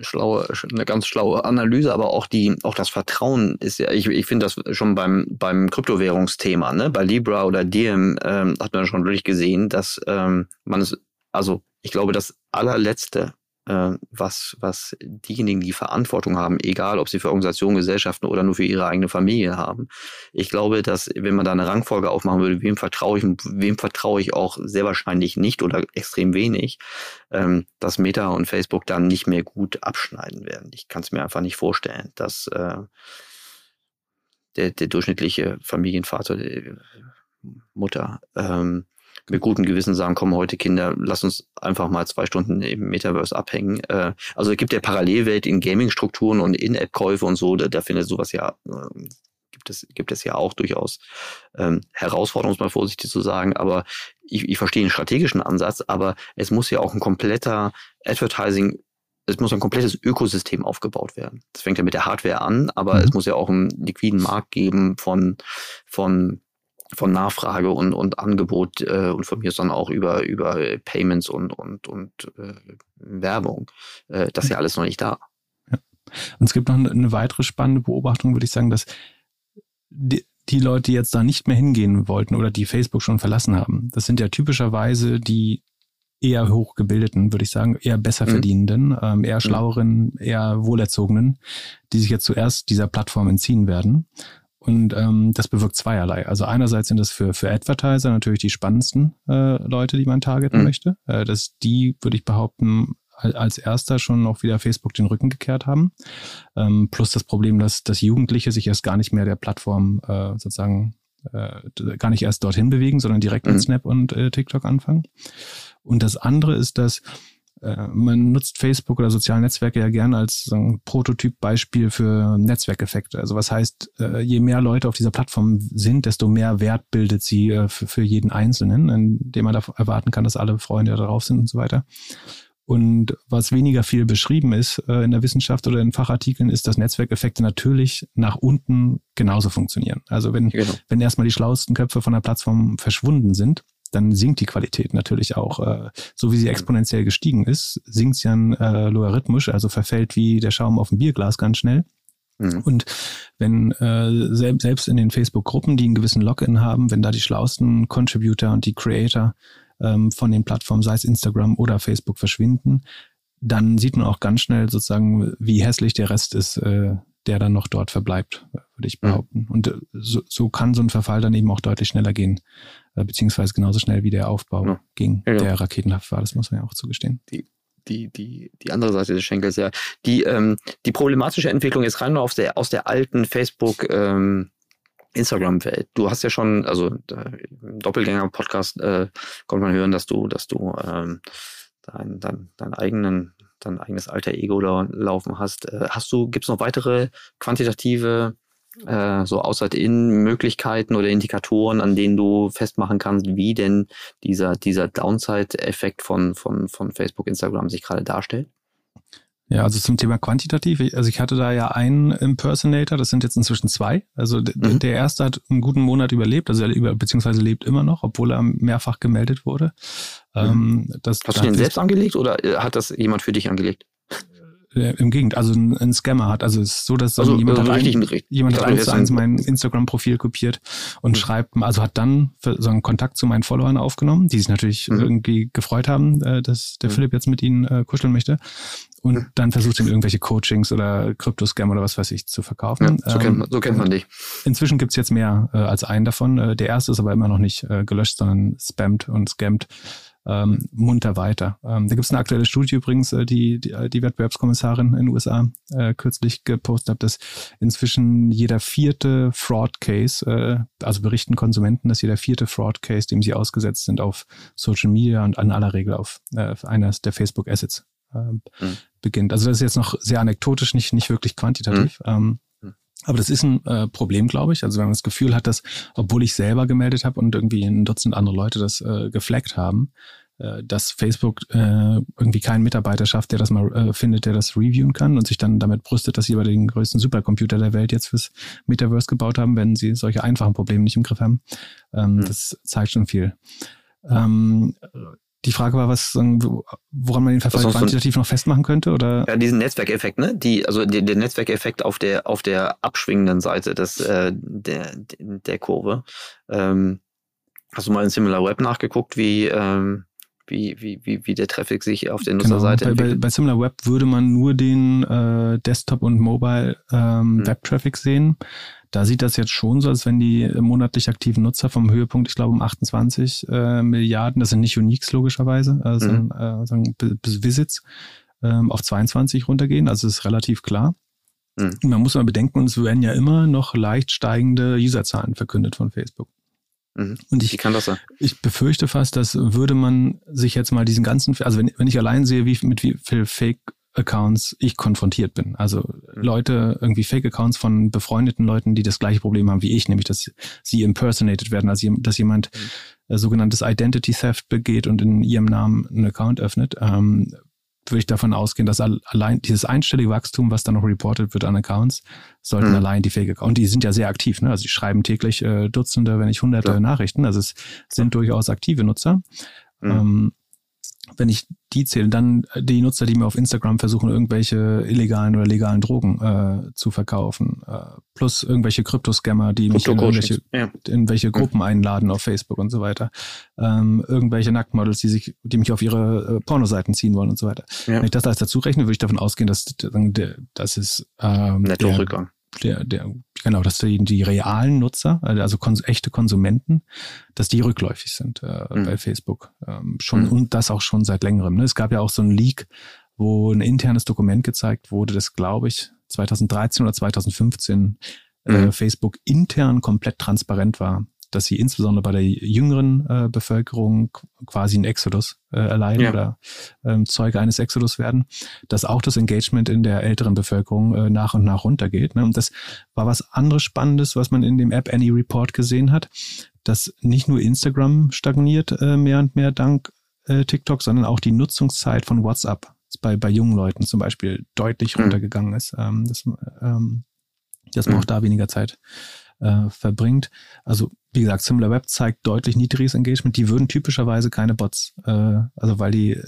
schlaue, eine ganz schlaue Analyse, aber auch die, auch das Vertrauen ist ja, ich, ich finde das schon beim, beim Kryptowährungsthema, ne, bei Libra oder Diem ähm, hat man schon wirklich gesehen, dass ähm, man es, also ich glaube, das allerletzte, was, was diejenigen, die Verantwortung haben, egal ob sie für Organisationen, Gesellschaften oder nur für ihre eigene Familie haben. Ich glaube, dass wenn man da eine Rangfolge aufmachen würde, wem vertraue ich und wem vertraue ich auch sehr wahrscheinlich nicht oder extrem wenig, ähm, dass Meta und Facebook dann nicht mehr gut abschneiden werden. Ich kann es mir einfach nicht vorstellen, dass äh, der, der durchschnittliche Familienvater, die Mutter ähm, mit gutem Gewissen sagen, komm heute Kinder, lass uns einfach mal zwei Stunden im Metaverse abhängen. Äh, also es gibt ja Parallelwelt in Gaming-Strukturen und In-App-Käufe und so, da, da findet sowas ja, äh, gibt es, gibt es ja auch durchaus ähm, Herausforderungen, um mal vorsichtig zu sagen, aber ich, ich verstehe den strategischen Ansatz, aber es muss ja auch ein kompletter Advertising es muss ein komplettes Ökosystem aufgebaut werden. Das fängt ja mit der Hardware an, aber mhm. es muss ja auch einen liquiden Markt geben von, von von Nachfrage und, und Angebot äh, und von mir dann auch über, über Payments und, und, und äh, Werbung. Äh, das ist ja alles noch nicht da.
Ja. Und es gibt noch eine weitere spannende Beobachtung, würde ich sagen, dass die, die Leute, die jetzt da nicht mehr hingehen wollten oder die Facebook schon verlassen haben, das sind ja typischerweise die eher hochgebildeten, würde ich sagen, eher besser mhm. verdienenden, ähm, eher mhm. schlaueren, eher wohlerzogenen, die sich jetzt zuerst dieser Plattform entziehen werden. Und ähm, das bewirkt zweierlei. Also einerseits sind das für, für Advertiser natürlich die spannendsten äh, Leute, die man targeten mhm. möchte. Äh, dass die, würde ich behaupten, als erster schon auch wieder Facebook den Rücken gekehrt haben. Ähm, plus das Problem, dass, dass Jugendliche sich erst gar nicht mehr der Plattform äh, sozusagen äh, gar nicht erst dorthin bewegen, sondern direkt mhm. mit Snap und äh, TikTok anfangen. Und das andere ist, dass man nutzt Facebook oder soziale Netzwerke ja gerne als so ein Prototypbeispiel für Netzwerkeffekte. Also was heißt, äh, je mehr Leute auf dieser Plattform sind, desto mehr Wert bildet sie äh, für, jeden Einzelnen, indem man da erwarten kann, dass alle Freunde darauf sind und so weiter. Und was weniger viel beschrieben ist äh, in der Wissenschaft oder in Fachartikeln, ist, dass Netzwerkeffekte natürlich nach unten genauso funktionieren. Also wenn, genau. wenn erstmal die schlauesten Köpfe von der Plattform verschwunden sind, dann sinkt die Qualität natürlich auch. Äh, so wie sie exponentiell gestiegen ist, sinkt sie dann äh, logarithmisch, also verfällt wie der Schaum auf dem Bierglas ganz schnell. Mhm. Und wenn äh, selbst, in den Facebook-Gruppen, die einen gewissen Login haben, wenn da die schlauesten Contributor und die Creator ähm, von den Plattformen, sei es Instagram oder Facebook, verschwinden, dann sieht man auch ganz schnell sozusagen, wie hässlich der Rest ist, äh, der dann noch dort verbleibt, würde ich mhm. behaupten. Mhm. Und äh, so, so kann so ein Verfall dann eben auch deutlich schneller gehen, äh, beziehungsweise genauso schnell wie der Aufbau ja. ging, ja. der raketenhaft war, das muss man ja auch zugestehen.
Die, die, die, die andere Seite des Schenkels, ja. Die, ähm, die problematische Entwicklung ist rein nur aus der, aus der alten Facebook- ähm, Instagram-Welt. Du hast ja schon, also im Doppelgänger-Podcast äh, konnte man hören, dass du, dass du ähm, dein, dein, dein eigenen, dein eigenes alter Ego da laufen hast. Äh, hast du, gibt es noch weitere quantitative äh, so Outside-In-Möglichkeiten oder Indikatoren, an denen du festmachen kannst, wie denn dieser, dieser Downside-Effekt von, von, von Facebook, Instagram sich gerade darstellt?
Ja, also zum Thema quantitativ, also ich hatte da ja einen Impersonator, das sind jetzt inzwischen zwei. Also mhm. der erste hat einen guten Monat überlebt, also er über, beziehungsweise lebt immer noch, obwohl er mehrfach gemeldet wurde.
Mhm. Ähm, das, Hast du den selbst angelegt oder äh, hat das jemand für dich angelegt?
Äh, Im Gegenteil, also ein, ein, Scammer hat. Also es ist so, dass also, jemand, also hat ein, jemand hat eins zu eins mein Instagram-Profil kopiert und mhm. schreibt, also hat dann so einen Kontakt zu meinen Followern aufgenommen, die sich natürlich mhm. irgendwie gefreut haben, äh, dass der mhm. Philipp jetzt mit ihnen äh, kuscheln möchte. Und mhm. dann versucht ihn irgendwelche Coachings oder Kryptoscam oder was weiß ich zu verkaufen.
Ja, so, ähm, kennt man, so kennt man dich.
Inzwischen gibt's jetzt mehr äh, als einen davon. Äh, der erste ist aber immer noch nicht äh, gelöscht, sondern spammt und scammt ähm, munter weiter. Ähm, da gibt es eine aktuelle Studie übrigens, äh, die, die die Wettbewerbskommissarin in den USA äh, kürzlich gepostet hat, dass inzwischen jeder vierte Fraud-Case, äh, also berichten Konsumenten, dass jeder vierte Fraud-Case, dem sie ausgesetzt sind auf Social Media und an aller Regel auf äh, eines der Facebook-Assets äh, mhm. beginnt. Also das ist jetzt noch sehr anekdotisch, nicht, nicht wirklich quantitativ. Mhm. Ähm, hm. Aber das ist ein äh, Problem, glaube ich. Also wenn man das Gefühl hat, dass, obwohl ich selber gemeldet habe und irgendwie ein Dutzend andere Leute das äh, gefleckt haben, äh, dass Facebook äh, irgendwie keinen Mitarbeiter schafft, der das mal äh, findet, der das reviewen kann und sich dann damit brüstet, dass sie über den größten Supercomputer der Welt jetzt fürs Metaverse gebaut haben, wenn sie solche einfachen Probleme nicht im Griff haben. Ähm, mhm. Das zeigt schon viel. Ähm, die Frage war, was, woran man den Verfall quantitativ noch festmachen könnte, oder?
Ja, diesen Netzwerkeffekt, ne? Die, also der, der Netzwerkeffekt auf der auf der abschwingenden Seite des äh, der der Kurve. Ähm, hast du mal in Similar Web nachgeguckt, wie ähm, wie, wie, wie, wie der Traffic sich auf der genau. Nutzerseite
genau. bei, bei, bei Similar Web würde man nur den äh, Desktop- und Mobile ähm, hm. Web-Traffic sehen. Da sieht das jetzt schon so, als wenn die monatlich aktiven Nutzer vom Höhepunkt, ich glaube, um 28 äh, Milliarden, das sind nicht Uniques logischerweise, also mhm. äh, sagen Visits, ähm, auf 22 runtergehen. Also ist relativ klar. Mhm. Man muss mal bedenken, es werden ja immer noch leicht steigende Userzahlen verkündet von Facebook.
Mhm. Und ich?
Ich befürchte fast, dass würde man sich jetzt mal diesen ganzen, also wenn, wenn ich allein sehe, wie mit wie viel Fake Accounts ich konfrontiert bin. Also mhm. Leute, irgendwie Fake-Accounts von befreundeten Leuten, die das gleiche Problem haben wie ich, nämlich dass sie impersonated werden, also dass jemand mhm. äh, sogenanntes Identity Theft begeht und in ihrem Namen einen Account öffnet. Ähm, würde ich davon ausgehen, dass allein dieses einstellige Wachstum, was dann noch reported wird an Accounts, sollten mhm. allein die Fake Accounts, und die sind ja sehr aktiv, ne? also die schreiben täglich äh, Dutzende, wenn nicht Hunderte ja. Nachrichten, also es sind durchaus aktive Nutzer. Mhm. Ähm, wenn ich die zähle, dann die Nutzer, die mir auf Instagram versuchen, irgendwelche illegalen oder legalen Drogen äh, zu verkaufen, äh, plus irgendwelche Kryptoscammer, die mich in irgendwelche, ja. in welche Gruppen einladen auf Facebook und so weiter, ähm, irgendwelche Nacktmodels, die sich, die mich auf ihre äh, Pornoseiten ziehen wollen und so weiter. Ja. Wenn ich das alles dazu rechne, würde ich davon ausgehen, dass das ist ähm,
Netto-Rückgang
der, der, genau, dass die, die realen Nutzer, also kons echte Konsumenten, dass die rückläufig sind äh, mhm. bei Facebook. Ähm, schon mhm. und das auch schon seit längerem. Ne? Es gab ja auch so ein Leak, wo ein internes Dokument gezeigt wurde, das glaube ich 2013 oder 2015 äh, mhm. äh, Facebook intern komplett transparent war dass sie insbesondere bei der jüngeren äh, Bevölkerung quasi einen Exodus äh, erleiden ja. oder ähm, Zeuge eines Exodus werden, dass auch das Engagement in der älteren Bevölkerung äh, nach und nach runtergeht. Ne? Und das war was anderes Spannendes, was man in dem App Any Report gesehen hat, dass nicht nur Instagram stagniert äh, mehr und mehr dank äh, TikTok, sondern auch die Nutzungszeit von WhatsApp bei, bei jungen Leuten zum Beispiel deutlich mhm. runtergegangen ist. Ähm, das, ähm, dass man auch da weniger Zeit äh, verbringt. Also wie gesagt, SimilarWeb zeigt deutlich niedriges Engagement. Die würden typischerweise keine Bots, äh, also weil die,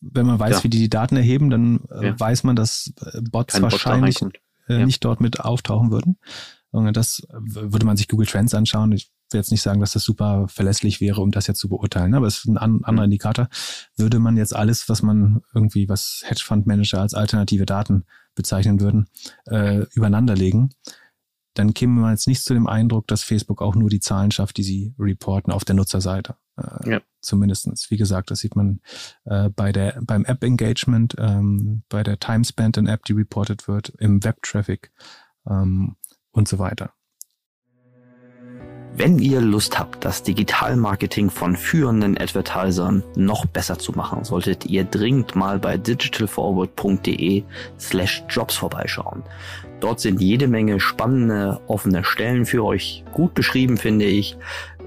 wenn man weiß, ja. wie die die Daten erheben, dann äh, ja. weiß man, dass äh, Bots Kein wahrscheinlich Bot äh, ja. nicht dort mit auftauchen würden. Und das würde man sich Google Trends anschauen. Ich will jetzt nicht sagen, dass das super verlässlich wäre, um das jetzt zu beurteilen, aber es ist ein an, anderer mhm. Indikator. Würde man jetzt alles, was man irgendwie, was Hedgefund-Manager als alternative Daten bezeichnen würden, äh, übereinanderlegen, dann käme man jetzt nicht zu dem Eindruck, dass Facebook auch nur die Zahlen schafft, die sie reporten auf der Nutzerseite. Äh, ja. Zumindestens, wie gesagt, das sieht man äh, bei der, beim App-Engagement, ähm, bei der Timespent in App, die reported wird, im Web-Traffic ähm, und so weiter.
Wenn ihr Lust habt, das Digitalmarketing von führenden Advertisern noch besser zu machen, solltet ihr dringend mal bei digitalforward.de slash jobs vorbeischauen. Dort sind jede Menge spannende, offene Stellen für euch gut beschrieben, finde ich.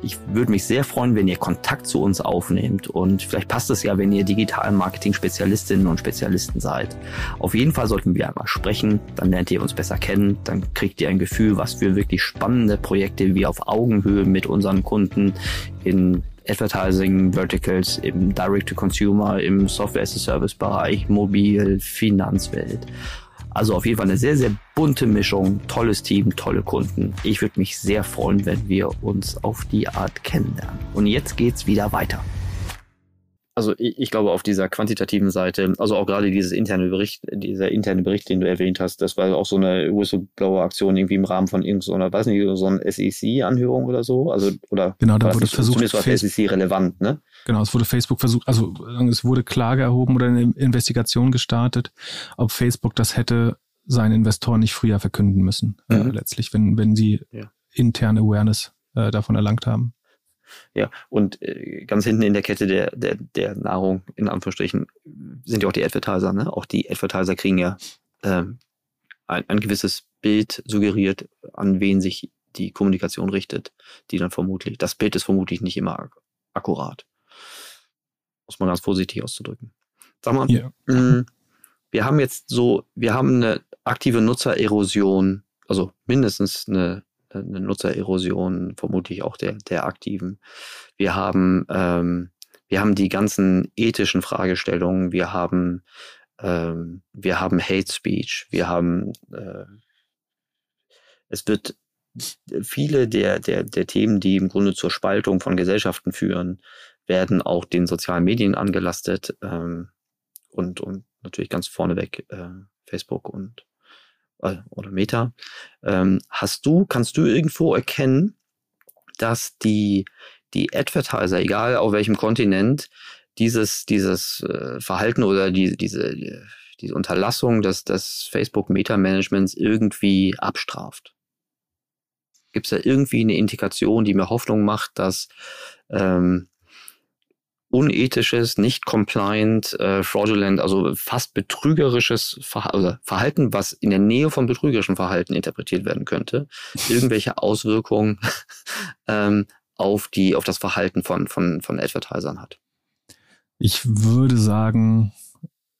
Ich würde mich sehr freuen, wenn ihr Kontakt zu uns aufnehmt und vielleicht passt es ja, wenn ihr Digital Marketing Spezialistinnen und Spezialisten seid. Auf jeden Fall sollten wir einmal sprechen, dann lernt ihr uns besser kennen, dann kriegt ihr ein Gefühl, was für wirklich spannende Projekte wir auf Augenhöhe mit unseren Kunden in Advertising Verticals, im Direct-to-Consumer, im Software-as-a-Service-Bereich, Mobil, Finanzwelt also auf jeden Fall eine sehr, sehr bunte Mischung, tolles Team, tolle Kunden. Ich würde mich sehr freuen, wenn wir uns auf die Art kennenlernen. Und jetzt geht's wieder weiter also ich, ich, glaube auf dieser quantitativen Seite, also auch gerade dieses interne Bericht, dieser interne Bericht, den du erwähnt hast, das war auch so eine Whistleblower-Aktion irgendwie im Rahmen von irgendeiner, weiß nicht, so eine SEC-Anhörung oder so, also oder
genau, da wurde versucht,
zumindest war SEC relevant, ne?
Genau, es wurde Facebook versucht, also es wurde Klage erhoben oder eine Investigation gestartet, ob Facebook das hätte seinen Investoren nicht früher verkünden müssen, äh, mhm. äh, letztlich, wenn wenn sie ja. interne Awareness äh, davon erlangt haben.
Ja, und äh, ganz hinten in der Kette der, der, der Nahrung, in Anführungsstrichen, sind ja auch die Advertiser. Ne? Auch die Advertiser kriegen ja ähm, ein, ein gewisses Bild suggeriert, an wen sich die Kommunikation richtet, die dann vermutlich, das Bild ist vermutlich nicht immer ak akkurat. Muss man ganz vorsichtig auszudrücken. Sag mal, yeah. mh, wir haben jetzt so, wir haben eine aktive Nutzererosion, also mindestens eine eine Nutzererosion, vermutlich auch der, der aktiven. Wir haben, ähm, wir haben die ganzen ethischen Fragestellungen, wir haben, ähm, wir haben Hate Speech, wir haben, äh, es wird viele der, der, der Themen, die im Grunde zur Spaltung von Gesellschaften führen, werden auch den sozialen Medien angelastet ähm, und, und natürlich ganz vorneweg äh, Facebook und äh, oder Meta. Ähm, hast du, kannst du irgendwo erkennen, dass die, die Advertiser, egal auf welchem Kontinent, dieses, dieses äh, Verhalten oder die, diese, diese Unterlassung des, des Facebook-Meta-Managements irgendwie abstraft? Gibt es da irgendwie eine Indikation, die mir Hoffnung macht, dass ähm, unethisches, nicht compliant, äh, fraudulent, also fast betrügerisches Verha Verhalten, was in der Nähe von betrügerischem Verhalten interpretiert werden könnte, irgendwelche Auswirkungen ähm, auf die, auf das Verhalten von, von, von Advertisern hat.
Ich würde sagen,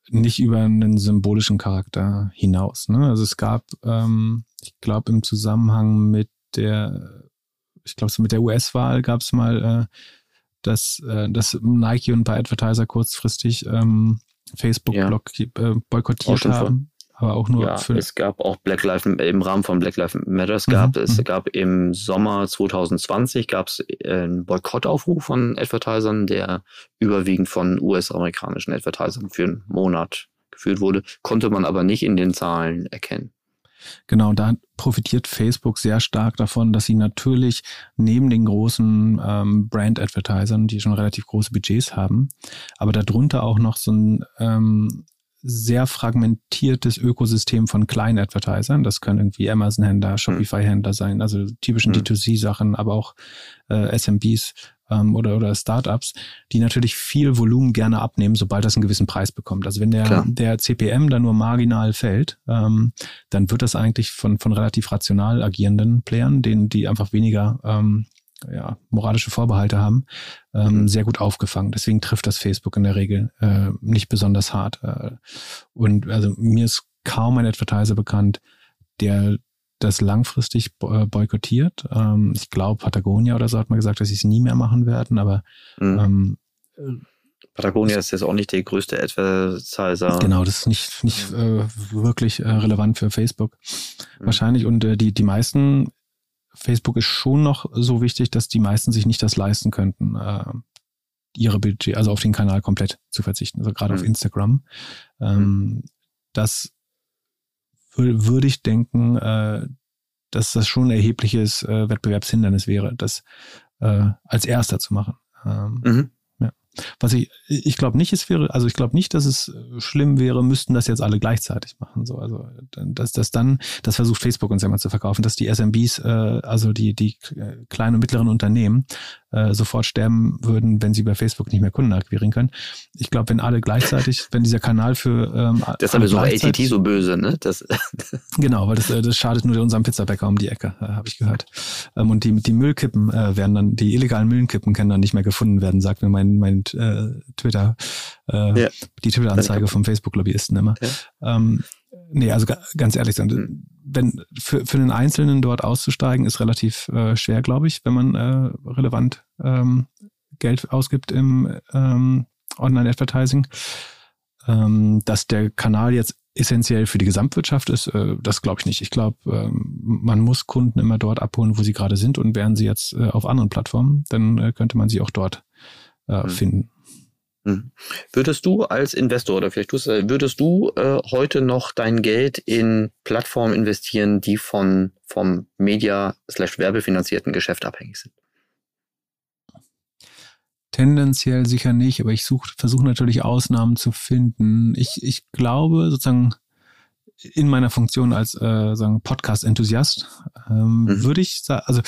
nicht über einen symbolischen Charakter hinaus. Ne? Also es gab, ähm, ich glaube, im Zusammenhang mit der, ich glaube, so mit der US-Wahl gab es mal äh, dass, äh, dass Nike und ein paar Advertiser kurzfristig ähm, Facebook ja. äh, boykottiert haben. Aber auch nur
ja, für es gab auch Black Lives im Rahmen von Black Lives Matters gab mhm, es mhm. gab im Sommer 2020 gab es einen Boykottaufruf von Advertisern, der überwiegend von US-amerikanischen Advertisern für einen Monat geführt wurde, konnte man aber nicht in den Zahlen erkennen.
Genau, da profitiert Facebook sehr stark davon, dass sie natürlich neben den großen ähm, Brand-Advertisern, die schon relativ große Budgets haben, aber darunter auch noch so ein ähm, sehr fragmentiertes Ökosystem von kleinen Advertisern. Das können irgendwie Amazon-Händler, Shopify-Händler sein, also typischen mhm. D2C-Sachen, aber auch äh, SMBs ähm, oder, oder Startups, die natürlich viel Volumen gerne abnehmen, sobald das einen gewissen Preis bekommt. Also wenn der, der CPM dann nur marginal fällt, ähm, dann wird das eigentlich von, von relativ rational agierenden Playern, denen die einfach weniger ähm, ja, moralische Vorbehalte haben, ähm, mhm. sehr gut aufgefangen. Deswegen trifft das Facebook in der Regel äh, nicht besonders hart. Äh, und also mir ist kaum ein Advertiser bekannt, der das langfristig äh, boykottiert. Ähm, ich glaube, Patagonia oder so hat mal gesagt, dass sie es nie mehr machen werden, aber mhm. ähm,
äh, Patagonia ist jetzt auch nicht der größte Advertiser.
Genau, das ist nicht, nicht äh, wirklich äh, relevant für Facebook. Mhm. Wahrscheinlich. Und äh, die, die meisten Facebook ist schon noch so wichtig, dass die meisten sich nicht das leisten könnten, äh, ihre Budget, also auf den Kanal komplett zu verzichten, also gerade mhm. auf Instagram. Ähm, mhm. Das würde ich denken, äh, dass das schon ein erhebliches äh, Wettbewerbshindernis wäre, das äh, als erster zu machen. Ähm, mhm. Was ich, ich glaube nicht, es wäre, also ich glaube nicht, dass es schlimm wäre, müssten das jetzt alle gleichzeitig machen. So, also dass das dann, das versucht Facebook uns ja mal zu verkaufen, dass die SMBs, äh, also die die kleinen und mittleren Unternehmen, äh, sofort sterben würden, wenn sie bei Facebook nicht mehr Kunden akquirieren können. Ich glaube, wenn alle gleichzeitig, wenn dieser Kanal für
ähm, Deshalb ist auch ATT so böse, ne? Das
genau, weil das, äh, das schadet nur unserem Pizzabäcker um die Ecke, äh, habe ich gehört. Ähm, und die die Müllkippen äh, werden dann, die illegalen Müllkippen können dann nicht mehr gefunden werden, sagt mir mein mein äh, Twitter, äh, ja. die Twitter-Anzeige vom Facebook-Lobbyisten immer. Ja. Ähm, nee, also ganz ehrlich, mhm. wenn für, für den Einzelnen dort auszusteigen, ist relativ äh, schwer, glaube ich, wenn man äh, relevant ähm, Geld ausgibt im ähm, Online-Advertising. Ähm, dass der Kanal jetzt essentiell für die Gesamtwirtschaft ist, äh, das glaube ich nicht. Ich glaube, ähm, man muss Kunden immer dort abholen, wo sie gerade sind und wären sie jetzt äh, auf anderen Plattformen, dann äh, könnte man sie auch dort äh, mhm. finden.
Mhm. Würdest du als Investor oder vielleicht tust, würdest du äh, heute noch dein Geld in Plattformen investieren, die von vom Media werbefinanzierten Geschäft abhängig sind?
Tendenziell sicher nicht, aber ich versuche natürlich Ausnahmen zu finden. Ich, ich glaube sozusagen in meiner Funktion als äh, Podcast-Enthusiast ähm, mhm. würde ich sagen, also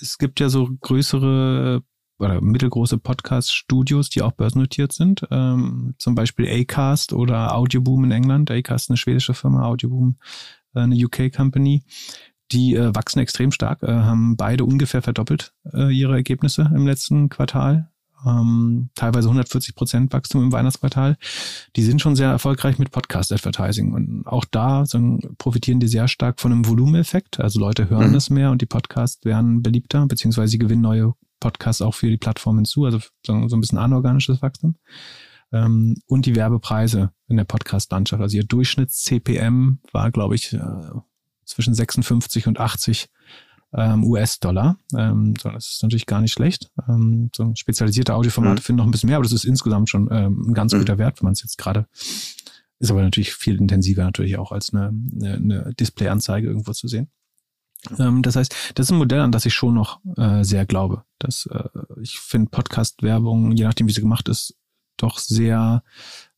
es gibt ja so größere oder mittelgroße Podcast-Studios, die auch börsennotiert sind. Ähm, zum Beispiel Acast oder Audioboom in England. Acast eine schwedische Firma, Audioboom äh, eine UK-Company. Die äh, wachsen extrem stark, äh, haben beide ungefähr verdoppelt äh, ihre Ergebnisse im letzten Quartal. Ähm, teilweise 140 Prozent Wachstum im Weihnachtsquartal. Die sind schon sehr erfolgreich mit Podcast-Advertising. Und auch da so, profitieren die sehr stark von einem Volumeneffekt. Also Leute hören mhm. das mehr und die Podcasts werden beliebter, beziehungsweise sie gewinnen neue Podcasts auch für die Plattform hinzu, also so, so ein bisschen anorganisches Wachstum. Ähm, und die Werbepreise in der Podcast-Landschaft. Also ihr Durchschnitts-CPM war, glaube ich, äh, zwischen 56 und 80 ähm, US-Dollar. Ähm, so, das ist natürlich gar nicht schlecht. Ähm, so spezialisierte Audioformate mhm. finden noch ein bisschen mehr, aber das ist insgesamt schon ähm, ein ganz mhm. guter Wert, wenn man es jetzt gerade ist aber natürlich viel intensiver natürlich auch als eine, eine, eine Display-Anzeige irgendwo zu sehen. Ähm, das heißt, das ist ein Modell, an das ich schon noch äh, sehr glaube. Dass, äh, ich finde Podcast-Werbung, je nachdem, wie sie gemacht ist, doch sehr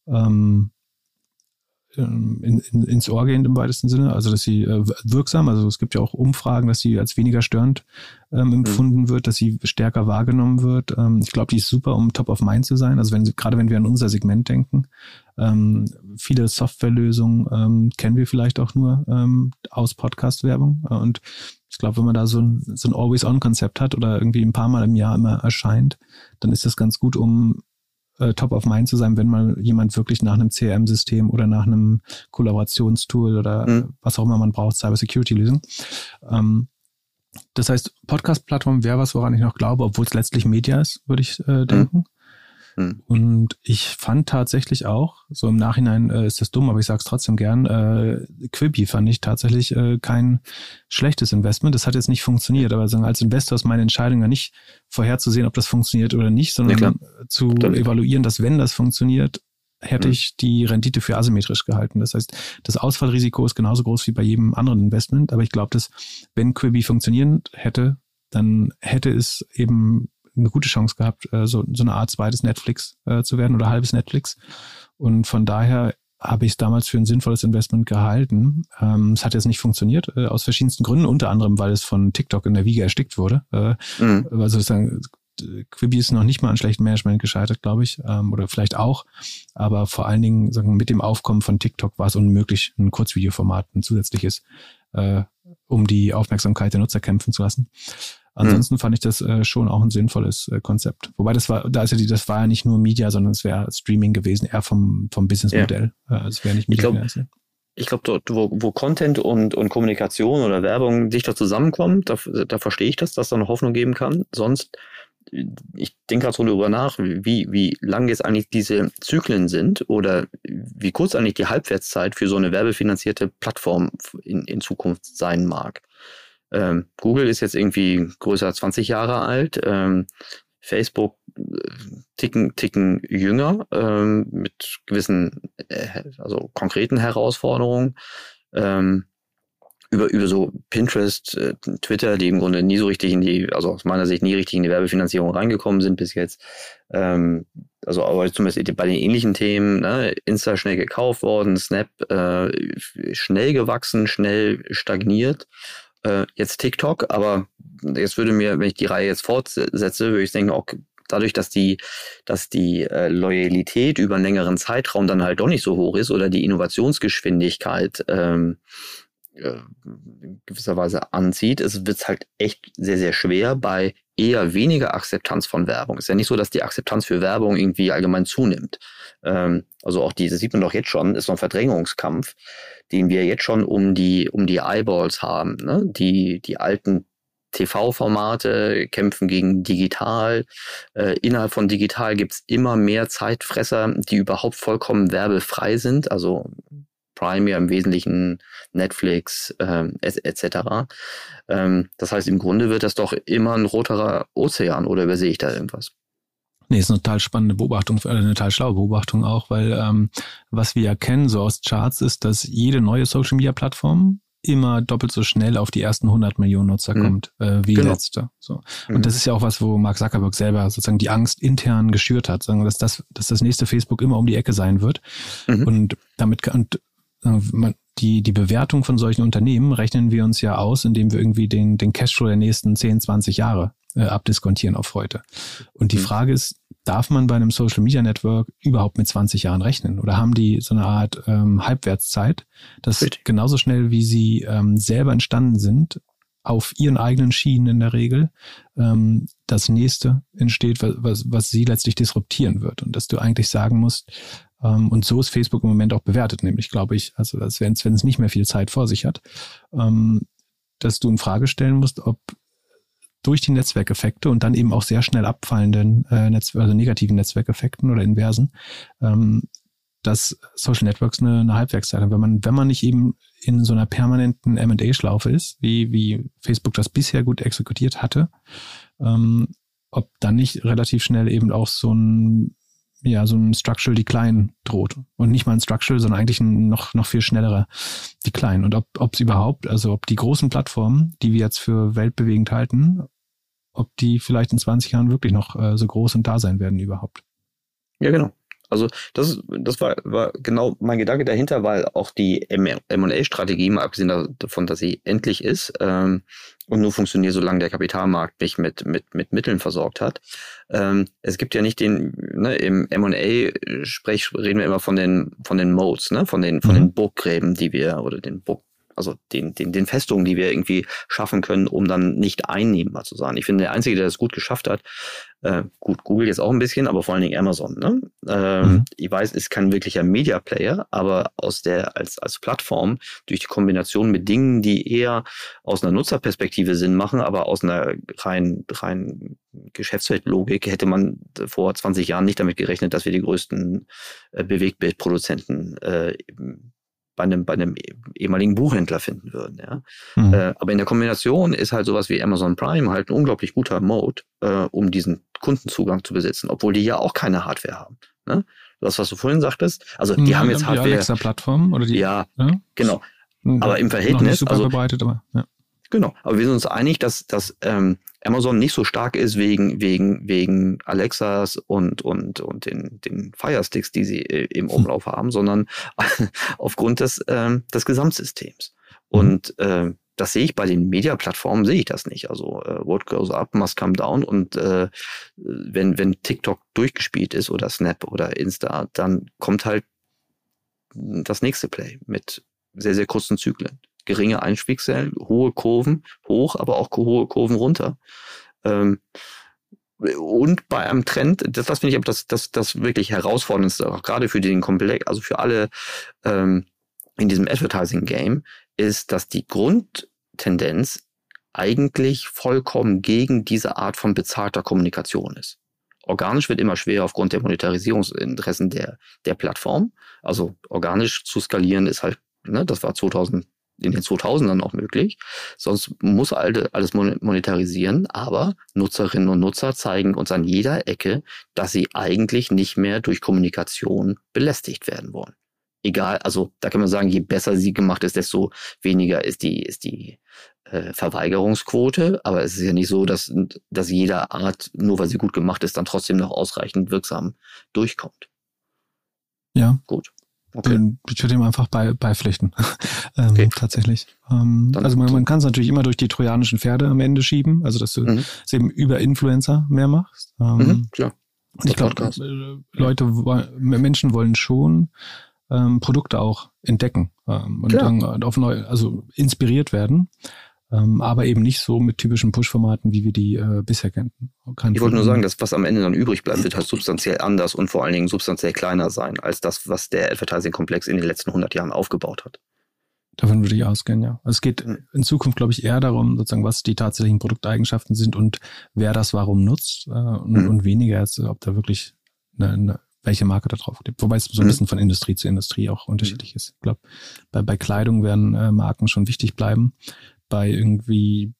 ähm, in, in, ins Ohr gehend im weitesten Sinne. Also, dass sie äh, wirksam, also es gibt ja auch Umfragen, dass sie als weniger störend ähm, mhm. empfunden mhm. wird, dass sie stärker wahrgenommen wird. Ähm, ich glaube, die ist super, um top of mind zu sein. Also, wenn sie, gerade wenn wir an unser Segment denken, ähm, viele Softwarelösungen ähm, kennen wir vielleicht auch nur ähm, aus Podcast-Werbung. Und ich glaube, wenn man da so ein, so ein Always-On-Konzept hat oder irgendwie ein paar Mal im Jahr immer erscheint, dann ist das ganz gut, um äh, top of mind zu sein, wenn mal jemand wirklich nach einem CRM-System oder nach einem Kollaborationstool oder mhm. was auch immer man braucht, Cybersecurity-Lösung. Ähm, das heißt, Podcast-Plattform wäre was, woran ich noch glaube, obwohl es letztlich Media ist, würde ich äh, denken. Mhm. Hm. Und ich fand tatsächlich auch, so im Nachhinein äh, ist das dumm, aber ich sage es trotzdem gern, äh, Quibi fand ich tatsächlich äh, kein schlechtes Investment. Das hat jetzt nicht funktioniert, aber sagen, als Investor ist meine Entscheidung ja nicht vorherzusehen, ob das funktioniert oder nicht, sondern ja, zu Natürlich. evaluieren, dass wenn das funktioniert, hätte mhm. ich die Rendite für asymmetrisch gehalten. Das heißt, das Ausfallrisiko ist genauso groß wie bei jedem anderen Investment, aber ich glaube, dass wenn Quibi funktionieren hätte, dann hätte es eben eine gute Chance gehabt, äh, so, so eine Art zweites Netflix äh, zu werden oder halbes Netflix. Und von daher habe ich es damals für ein sinnvolles Investment gehalten. Ähm, es hat jetzt nicht funktioniert, äh, aus verschiedensten Gründen, unter anderem, weil es von TikTok in der Wiege erstickt wurde. Äh, mhm. Also sozusagen, Quibi ist noch nicht mal an schlechtem Management gescheitert, glaube ich, ähm, oder vielleicht auch. Aber vor allen Dingen sagen, mit dem Aufkommen von TikTok war es unmöglich, ein Kurzvideoformat, ein zusätzliches, äh, um die Aufmerksamkeit der Nutzer kämpfen zu lassen. Ansonsten hm. fand ich das äh, schon auch ein sinnvolles äh, Konzept. Wobei das war, da ist ja die, das war ja nicht nur Media, sondern es wäre Streaming gewesen, eher vom, vom Businessmodell. Ja. Äh, es wäre nicht
Media. Ich glaube, ich glaube, dort, wo, wo Content und, und Kommunikation oder Werbung dichter zusammenkommen, da, da verstehe ich das, dass da noch Hoffnung geben kann. Sonst, ich denke gerade so darüber nach, wie, wie lang jetzt eigentlich diese Zyklen sind oder wie kurz eigentlich die Halbwertszeit für so eine werbefinanzierte Plattform in, in Zukunft sein mag. Ähm, Google ist jetzt irgendwie größer als 20 Jahre alt. Ähm, Facebook äh, ticken, ticken jünger ähm, mit gewissen, äh, also konkreten Herausforderungen. Ähm, über, über so Pinterest, äh, Twitter, die im Grunde nie so richtig in die, also aus meiner Sicht nie richtig in die Werbefinanzierung reingekommen sind bis jetzt. Ähm, also aber zumindest bei den ähnlichen Themen, ne, Insta schnell gekauft worden, Snap äh, schnell gewachsen, schnell stagniert äh, jetzt TikTok, aber jetzt würde mir, wenn ich die Reihe jetzt fortsetze, würde ich denken, auch dadurch, dass die, dass die äh, Loyalität über einen längeren Zeitraum dann halt doch nicht so hoch ist oder die Innovationsgeschwindigkeit ähm, äh, gewisserweise anzieht, es wird halt echt sehr, sehr schwer bei eher weniger Akzeptanz von Werbung. Es ist ja nicht so, dass die Akzeptanz für Werbung irgendwie allgemein zunimmt. Ähm, also auch diese sieht man doch jetzt schon, ist so ein Verdrängungskampf, den wir jetzt schon um die, um die Eyeballs haben. Ne? Die, die alten TV-Formate kämpfen gegen digital. Äh, innerhalb von digital gibt's immer mehr Zeitfresser, die überhaupt vollkommen werbefrei sind. Also Prime ja im Wesentlichen Netflix äh, etc. Ähm, das heißt, im Grunde wird das doch immer ein roterer Ozean oder übersehe ich da irgendwas?
Nee, ist eine total spannende Beobachtung, äh, eine total schlaue Beobachtung auch, weil ähm, was wir erkennen so aus Charts ist, dass jede neue Social Media Plattform immer doppelt so schnell auf die ersten 100 Millionen Nutzer mhm. kommt äh, wie genau. letzte. So. Und mhm. das ist ja auch was, wo Mark Zuckerberg selber sozusagen die Angst intern geschürt hat, sagen, dass das, dass das nächste Facebook immer um die Ecke sein wird. Mhm. Und damit und die, die Bewertung von solchen Unternehmen rechnen wir uns ja aus, indem wir irgendwie den, den Cashflow der nächsten 10, 20 Jahre äh, abdiskontieren auf heute. Und die mhm. Frage ist, darf man bei einem Social Media Network überhaupt mit 20 Jahren rechnen? Oder haben die so eine Art ähm, Halbwertszeit, dass Richtig. genauso schnell wie sie ähm, selber entstanden sind, auf ihren eigenen Schienen in der Regel ähm, das nächste entsteht, was, was, was sie letztlich disruptieren wird. Und dass du eigentlich sagen musst, und so ist Facebook im Moment auch bewertet, nämlich glaube ich, also dass wenn, es nicht mehr viel Zeit vor sich hat, ähm, dass du in Frage stellen musst, ob durch die Netzwerkeffekte und dann eben auch sehr schnell abfallenden äh, Netz also negativen Netzwerkeffekten oder inversen, ähm, dass Social Networks eine, eine Halbwertszeit haben. Wenn man, wenn man nicht eben in so einer permanenten M&A-Schlaufe ist, wie, wie Facebook das bisher gut exekutiert hatte, ähm, ob dann nicht relativ schnell eben auch so ein ja, so ein Structural Decline droht. Und nicht mal ein Structural, sondern eigentlich ein noch, noch viel schnellerer Decline. Und ob es überhaupt, also ob die großen Plattformen, die wir jetzt für weltbewegend halten, ob die vielleicht in 20 Jahren wirklich noch äh, so groß und da sein werden überhaupt.
Ja, genau. Also das, das war, war genau mein Gedanke dahinter, weil auch die M&A-Strategie, mal abgesehen davon, dass sie endlich ist ähm, und nur funktioniert, solange der Kapitalmarkt mich mit, mit, mit Mitteln versorgt hat. Ähm, es gibt ja nicht den, ne, im M&A-Sprech reden wir immer von den, von den Modes, ne, von den, von mhm. den Burggräben, die wir, oder den Burg, also den, den, den Festungen, die wir irgendwie schaffen können, um dann nicht einnehmbar zu sein. Ich finde, der Einzige, der das gut geschafft hat, äh, gut, Google jetzt auch ein bisschen, aber vor allen Dingen Amazon. Ne? Ähm, mhm. Ich weiß, ist kein wirklicher Media Player, aber aus der als als Plattform durch die Kombination mit Dingen, die eher aus einer Nutzerperspektive Sinn machen, aber aus einer rein rein Geschäftsfeldlogik hätte man vor 20 Jahren nicht damit gerechnet, dass wir die größten äh, Bewegtbildproduzenten äh, bei einem, bei einem ehemaligen Buchhändler finden würden. Ja? Mhm. Äh, aber in der Kombination ist halt sowas wie Amazon Prime halt ein unglaublich guter Mode, äh, um diesen Kundenzugang zu besitzen, obwohl die ja auch keine Hardware haben. Ne? Das, was du vorhin sagtest, also die ja, haben jetzt die Hardware.
Alexa-Plattform oder die?
Ja, ja? genau. Aber im Verhältnis,
also, verbreitet, aber, ja.
Genau, aber wir sind uns einig, dass, dass ähm, Amazon nicht so stark ist wegen, wegen, wegen Alexas und, und, und den, den Firesticks, die sie äh, im hm. Umlauf haben, sondern aufgrund des, äh, des Gesamtsystems. Mhm. Und äh, das sehe ich bei den Media-Plattformen, sehe ich das nicht. Also äh, what goes up must come down. Und äh, wenn, wenn TikTok durchgespielt ist oder Snap oder Insta, dann kommt halt das nächste Play mit sehr, sehr kurzen Zyklen. Geringe Einspiegsellen, hohe Kurven hoch, aber auch hohe Kurven runter. Ähm, und bei einem Trend, das, das finde ich aber das, das, das wirklich herausforderndste, auch gerade für den Komplex, also für alle ähm, in diesem Advertising-Game, ist, dass die Grundtendenz eigentlich vollkommen gegen diese Art von bezahlter Kommunikation ist. Organisch wird immer schwerer aufgrund der Monetarisierungsinteressen der, der Plattform. Also organisch zu skalieren ist halt, ne, das war 2000, in den 2000ern auch möglich. Sonst muss alles monetarisieren, aber Nutzerinnen und Nutzer zeigen uns an jeder Ecke, dass sie eigentlich nicht mehr durch Kommunikation belästigt werden wollen egal, also da kann man sagen, je besser sie gemacht ist, desto weniger ist die, ist die äh, Verweigerungsquote. Aber es ist ja nicht so, dass, dass jeder Art, nur weil sie gut gemacht ist, dann trotzdem noch ausreichend wirksam durchkommt.
Ja. Gut. Okay. Ich würde ihm einfach bei, beipflichten. ähm, okay. Tatsächlich. Ähm, also man, man kann es natürlich immer durch die trojanischen Pferde am Ende schieben, also dass du mhm. es eben über Influencer mehr machst. Ähm, mhm, klar. Und ich glaube, äh, Leute, Menschen wollen schon ähm, Produkte auch entdecken ähm, und dann auf neu, also inspiriert werden. Ähm, aber eben nicht so mit typischen Push-Formaten, wie wir die äh, bisher kannten.
Ich wollte nur sagen, das, was am Ende dann übrig bleibt, wird halt substanziell anders und vor allen Dingen substanziell kleiner sein, als das, was der Advertising-Komplex in den letzten 100 Jahren aufgebaut hat.
Davon würde ich ausgehen, ja. Also es geht in Zukunft, glaube ich, eher darum, sozusagen, was die tatsächlichen Produkteigenschaften sind und wer das warum nutzt äh, und, mhm. und, weniger als, ob da wirklich eine, eine welche Marke da drauf gibt. Wobei es so ein mhm. bisschen von Industrie zu Industrie auch unterschiedlich ist. Ich glaube, bei, bei Kleidung werden äh, Marken schon wichtig bleiben. Bei irgendwie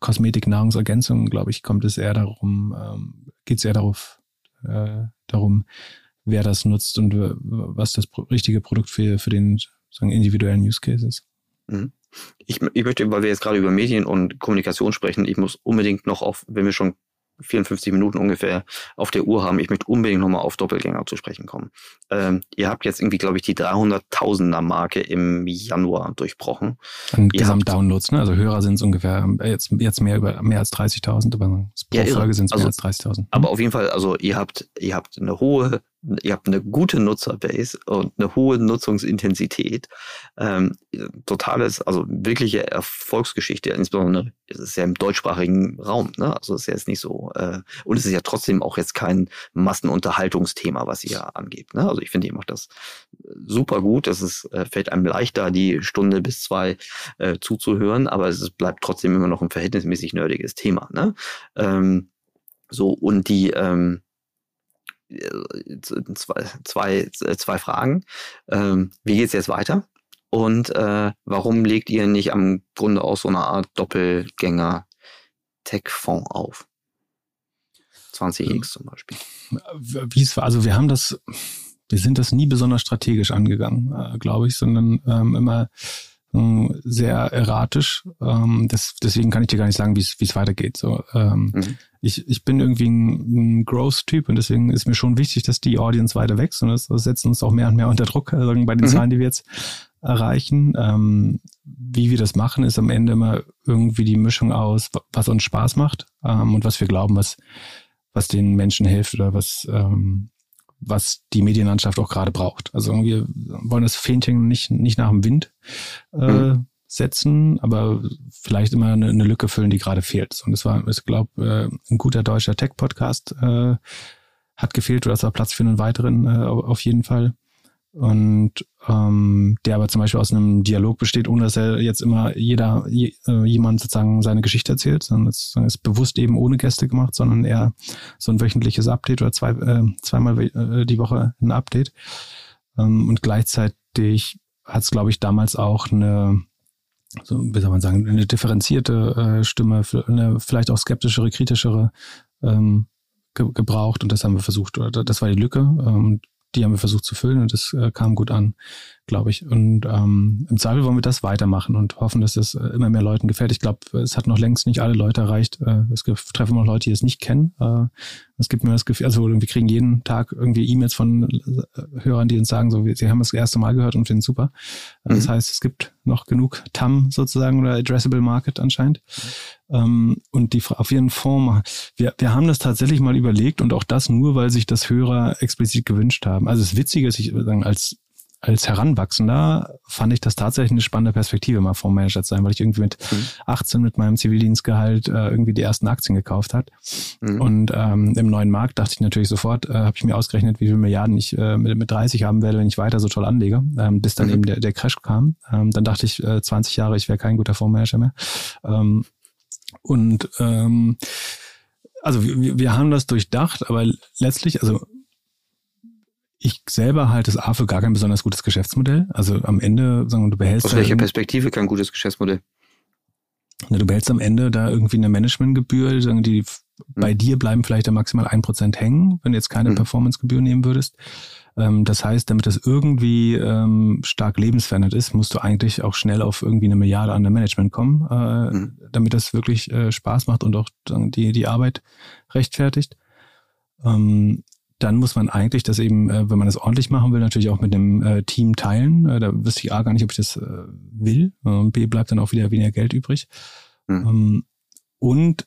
Kosmetik, Nahrungsergänzung, glaube ich, kommt es eher darum, ähm, geht es eher darauf, äh, darum, wer das nutzt und was das richtige Produkt für, für den sagen, individuellen Use Case ist.
Mhm. Ich, ich möchte, weil wir jetzt gerade über Medien und Kommunikation sprechen, ich muss unbedingt noch auf, wenn wir schon 54 Minuten ungefähr auf der Uhr haben. Ich möchte unbedingt nochmal auf Doppelgänger zu sprechen kommen. Ähm, ihr habt jetzt irgendwie, glaube ich, die 300.000er Marke im Januar durchbrochen.
An Gesamtdownloads, ne? Also Hörer sind es ungefähr äh, jetzt, jetzt mehr über mehr als 30.000, aber pro ja, Folge sind es also, mehr als 30.000.
Aber auf jeden Fall, also ihr habt, ihr habt eine hohe ihr habt eine gute Nutzerbase und eine hohe Nutzungsintensität. Ähm, totales, also wirkliche Erfolgsgeschichte, insbesondere ist es ja im deutschsprachigen Raum, ne? Also ist ja jetzt nicht so, äh, und es ist ja trotzdem auch jetzt kein Massenunterhaltungsthema, was ihr angebt. Ne? Also ich finde, ihr macht das super gut. Es ist, äh, fällt einem leichter, die Stunde bis zwei äh, zuzuhören, aber es bleibt trotzdem immer noch ein verhältnismäßig nerdiges Thema. Ne? Ähm, so, und die, ähm, äh, zwei, zwei, zwei Fragen. Ähm, wie geht's jetzt weiter? Und äh, warum legt ihr nicht am Grunde auch so eine Art Doppelgänger-Tech-Fonds auf? 20x zum Beispiel.
Wie es war, also wir haben das, wir sind das nie besonders strategisch angegangen, äh, glaube ich, sondern ähm, immer ähm, sehr erratisch. Ähm, das, deswegen kann ich dir gar nicht sagen, wie es weitergeht. So, ähm, mhm. ich, ich bin irgendwie ein, ein Growth-Typ und deswegen ist mir schon wichtig, dass die Audience weiter wächst und das, das setzt uns auch mehr und mehr unter Druck also bei den mhm. Zahlen, die wir jetzt erreichen. Ähm, wie wir das machen, ist am Ende immer irgendwie die Mischung aus, was uns Spaß macht ähm, und was wir glauben, was, was den Menschen hilft oder was, ähm, was die Medienlandschaft auch gerade braucht. Also wir wollen das Fähnchen nicht, nicht nach dem Wind äh, mhm. setzen, aber vielleicht immer eine, eine, Lücke füllen, die gerade fehlt. Und es war, ich glaube, äh, ein guter deutscher Tech-Podcast äh, hat gefehlt oder es war Platz für einen weiteren äh, auf jeden Fall und ähm, der aber zum Beispiel aus einem Dialog besteht, ohne dass er jetzt immer jeder je, äh, jemand sozusagen seine Geschichte erzählt, sondern es ist bewusst eben ohne Gäste gemacht, sondern eher so ein wöchentliches Update oder zwei, äh, zweimal äh, die Woche ein Update. Ähm, und gleichzeitig hat es, glaube ich, damals auch eine so, wie soll man sagen, eine differenzierte äh, Stimme, eine vielleicht auch skeptischere, kritischere ähm, ge gebraucht und das haben wir versucht, das war die Lücke. Ähm, die haben wir versucht zu füllen und das äh, kam gut an. Glaube ich. Und ähm, im Zweifel wollen wir das weitermachen und hoffen, dass es äh, immer mehr Leuten gefällt. Ich glaube, es hat noch längst nicht alle Leute erreicht. Äh, es gibt, treffen noch Leute, die es nicht kennen. Äh, es gibt mir das Gefühl, also wir kriegen jeden Tag irgendwie E-Mails von äh, Hörern, die uns sagen, so, sie haben das erste Mal gehört und finden super. Mhm. Das heißt, es gibt noch genug TAM sozusagen oder Addressable Market anscheinend. Ähm, und die auf ihren Fonds, wir, wir haben das tatsächlich mal überlegt und auch das nur, weil sich das Hörer explizit gewünscht haben. Also das Witzige ist, ich würde sagen, als als Heranwachsender fand ich das tatsächlich eine spannende Perspektive, mal Fondsmanager zu sein, weil ich irgendwie mit mhm. 18 mit meinem Zivildienstgehalt äh, irgendwie die ersten Aktien gekauft hat. Mhm. Und ähm, im neuen Markt dachte ich natürlich sofort, äh, habe ich mir ausgerechnet, wie viele Milliarden ich äh, mit, mit 30 haben werde, wenn ich weiter so toll anlege, ähm, bis dann mhm. eben der, der Crash kam. Ähm, dann dachte ich, äh, 20 Jahre, ich wäre kein guter Fondsmanager mehr. Ähm, und ähm, also wir, wir haben das durchdacht, aber letztlich, also ich selber halte es A für gar kein besonders gutes Geschäftsmodell. Also am Ende, sagen wir, du behältst.
Aus welcher Perspektive kein gutes Geschäftsmodell?
Du behältst am Ende da irgendwie eine Managementgebühr, sagen die, hm. bei dir bleiben vielleicht da maximal ein Prozent hängen, wenn du jetzt keine hm. Performancegebühr nehmen würdest. Ähm, das heißt, damit das irgendwie ähm, stark lebensverändert ist, musst du eigentlich auch schnell auf irgendwie eine Milliarde an der Management kommen, äh, hm. damit das wirklich äh, Spaß macht und auch die, die Arbeit rechtfertigt. Ähm, dann muss man eigentlich das eben, äh, wenn man das ordentlich machen will, natürlich auch mit dem äh, Team teilen. Äh, da wüsste ich A gar nicht, ob ich das will. Und B bleibt dann auch wieder weniger Geld übrig. Mhm. Ähm, und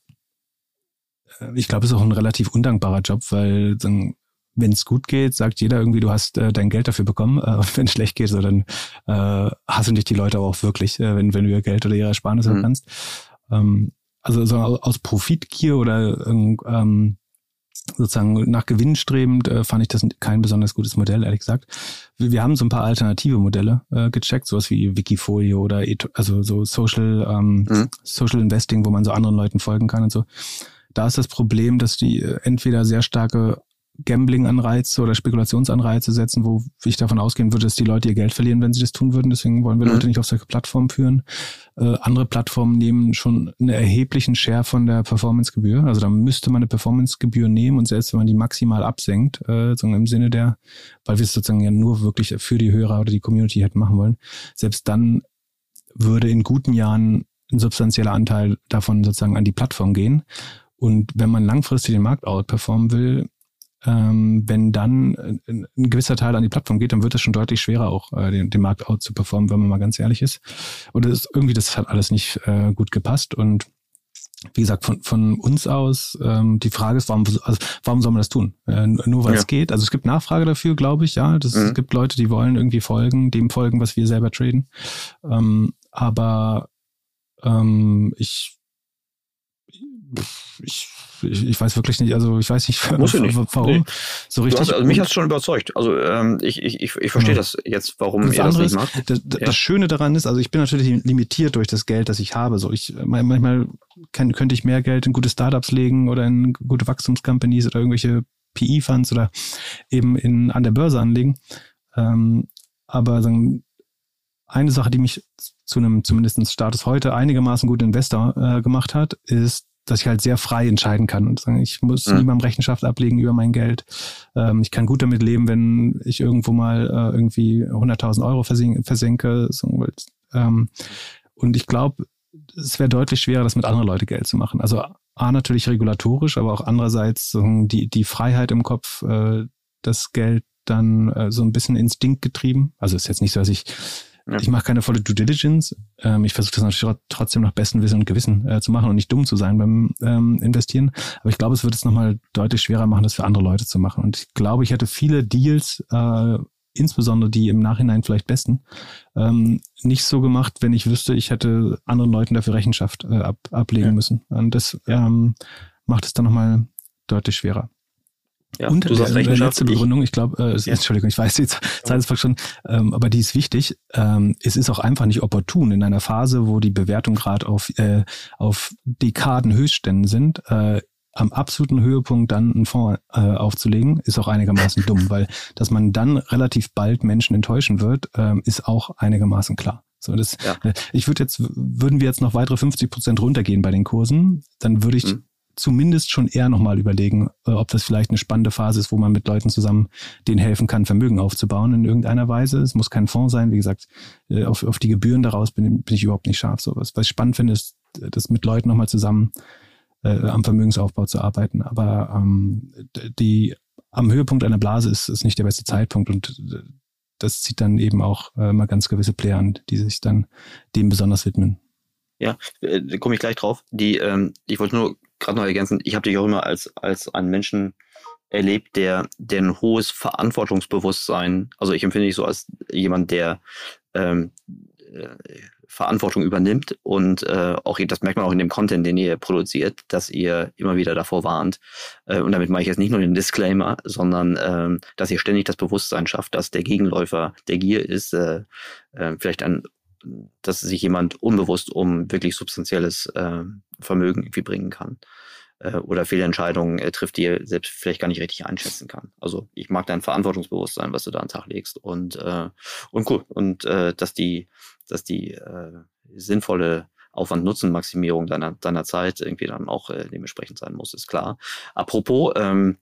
ich glaube, es ist auch ein relativ undankbarer Job, weil dann, wenn es gut geht, sagt jeder irgendwie, du hast äh, dein Geld dafür bekommen. Äh, wenn es schlecht geht, so, dann äh, hassen dich die Leute aber auch wirklich, äh, wenn, wenn du ihr Geld oder ihre Ersparnisse mhm. kannst. Ähm, also so aus Profitgier oder ähm, sozusagen nach Gewinn strebend, äh, fand ich das kein besonders gutes Modell, ehrlich gesagt. Wir, wir haben so ein paar alternative Modelle äh, gecheckt, sowas wie Wikifolio oder also so Social, ähm, mhm. Social Investing, wo man so anderen Leuten folgen kann und so. Da ist das Problem, dass die äh, entweder sehr starke Gambling-Anreize oder Spekulationsanreize setzen, wo ich davon ausgehen würde, dass die Leute ihr Geld verlieren, wenn sie das tun würden. Deswegen wollen wir mhm. Leute nicht auf solche Plattformen führen. Äh, andere Plattformen nehmen schon einen erheblichen Share von der Performancegebühr. Also da müsste man eine Performancegebühr nehmen und selbst wenn man die maximal absenkt, äh, im Sinne der, weil wir es sozusagen ja nur wirklich für die Hörer oder die Community hätten machen wollen, selbst dann würde in guten Jahren ein substanzieller Anteil davon sozusagen an die Plattform gehen. Und wenn man langfristig den Markt outperformen will, ähm, wenn dann ein, ein, gewisser Teil an die Plattform geht, dann wird es schon deutlich schwerer, auch äh, den, den Markt out zu performen, wenn man mal ganz ehrlich ist. Oder ist irgendwie, das hat alles nicht äh, gut gepasst und wie gesagt, von, von uns aus, ähm, die Frage ist, warum, also, warum soll man das tun? Äh, nur weil ja. es geht. Also es gibt Nachfrage dafür, glaube ich, ja. Das, mhm. Es gibt Leute, die wollen irgendwie folgen, dem folgen, was wir selber traden. Ähm, aber ähm, ich, ich ich, ich weiß wirklich nicht, also ich weiß nicht,
Muss nicht.
warum nee. so richtig.
Hast, also mich hat es schon überzeugt. Also ähm, ich, ich, ich, ich verstehe ja. das jetzt, warum das ihr das nicht macht.
Das, das, ja. das, Schöne daran ist, also ich bin natürlich limitiert durch das Geld, das ich habe. So ich manchmal kann, könnte ich mehr Geld in gute Startups legen oder in gute Wachstumscompanies oder irgendwelche PE-Funds oder eben in an der Börse anlegen. Ähm, aber dann eine Sache, die mich zu einem zumindest Status heute einigermaßen guten Investor äh, gemacht hat, ist dass ich halt sehr frei entscheiden kann und sagen, ich muss mhm. niemandem Rechenschaft ablegen über mein Geld. Ähm, ich kann gut damit leben, wenn ich irgendwo mal äh, irgendwie 100.000 Euro versenke. versenke so, ähm, und ich glaube, es wäre deutlich schwerer, das mit anderen Leuten Geld zu machen. Also A, natürlich regulatorisch, aber auch andererseits so, die, die Freiheit im Kopf, äh, das Geld dann äh, so ein bisschen Instinkt getrieben. Also ist jetzt nicht so, dass ich ja. Ich mache keine volle Due Diligence. Ähm, ich versuche das natürlich trotzdem nach bestem Wissen und Gewissen äh, zu machen und nicht dumm zu sein beim ähm, Investieren. Aber ich glaube, es wird es nochmal deutlich schwerer machen, das für andere Leute zu machen. Und ich glaube, ich hätte viele Deals, äh, insbesondere die im Nachhinein vielleicht besten, ähm, nicht so gemacht, wenn ich wüsste, ich hätte anderen Leuten dafür Rechenschaft äh, ab, ablegen ja. müssen. Und das ähm, macht es dann nochmal deutlich schwerer.
Ja, und du sagst
der, der letzte Begründung, ich glaube, äh, ja. Entschuldigung, ich weiß, die Zeit ist schon, ähm, aber die ist wichtig. Ähm, es ist auch einfach nicht opportun in einer Phase, wo die Bewertung gerade auf, äh, auf Dekaden Höchstständen sind, äh, am absoluten Höhepunkt dann einen Fonds äh, aufzulegen, ist auch einigermaßen dumm, weil dass man dann relativ bald Menschen enttäuschen wird, ähm, ist auch einigermaßen klar. So, das, ja. äh, ich würde jetzt, würden wir jetzt noch weitere 50 Prozent runtergehen bei den Kursen, dann würde ich mhm zumindest schon eher nochmal überlegen, äh, ob das vielleicht eine spannende Phase ist, wo man mit Leuten zusammen denen helfen kann, Vermögen aufzubauen in irgendeiner Weise. Es muss kein Fonds sein. Wie gesagt, äh, auf, auf die Gebühren daraus bin, bin ich überhaupt nicht scharf. So was, was ich spannend finde, ist, das mit Leuten nochmal zusammen äh, am Vermögensaufbau zu arbeiten. Aber ähm, die am Höhepunkt einer Blase ist, ist nicht der beste Zeitpunkt und äh, das zieht dann eben auch äh, mal ganz gewisse Player an, die sich dann dem besonders widmen.
Ja, äh, da komme ich gleich drauf. Die, ähm, ich wollte nur gerade noch ergänzen, ich habe dich auch immer als, als einen Menschen erlebt, der, der ein hohes Verantwortungsbewusstsein, also ich empfinde dich so als jemand, der ähm, äh, Verantwortung übernimmt und äh, auch das merkt man auch in dem Content, den ihr produziert, dass ihr immer wieder davor warnt. Äh, und damit mache ich jetzt nicht nur den Disclaimer, sondern äh, dass ihr ständig das Bewusstsein schafft, dass der Gegenläufer der Gier ist, äh, äh, vielleicht ein dass sich jemand unbewusst um wirklich substanzielles äh, Vermögen irgendwie bringen kann äh, oder Fehlentscheidungen äh, trifft, die er selbst vielleicht gar nicht richtig einschätzen kann. Also ich mag dein Verantwortungsbewusstsein, was du da an den Tag legst und äh, und cool und äh, dass die dass die äh, sinnvolle Aufwand-Nutzen-Maximierung deiner deiner Zeit irgendwie dann auch äh, dementsprechend sein muss, ist klar. Apropos ähm,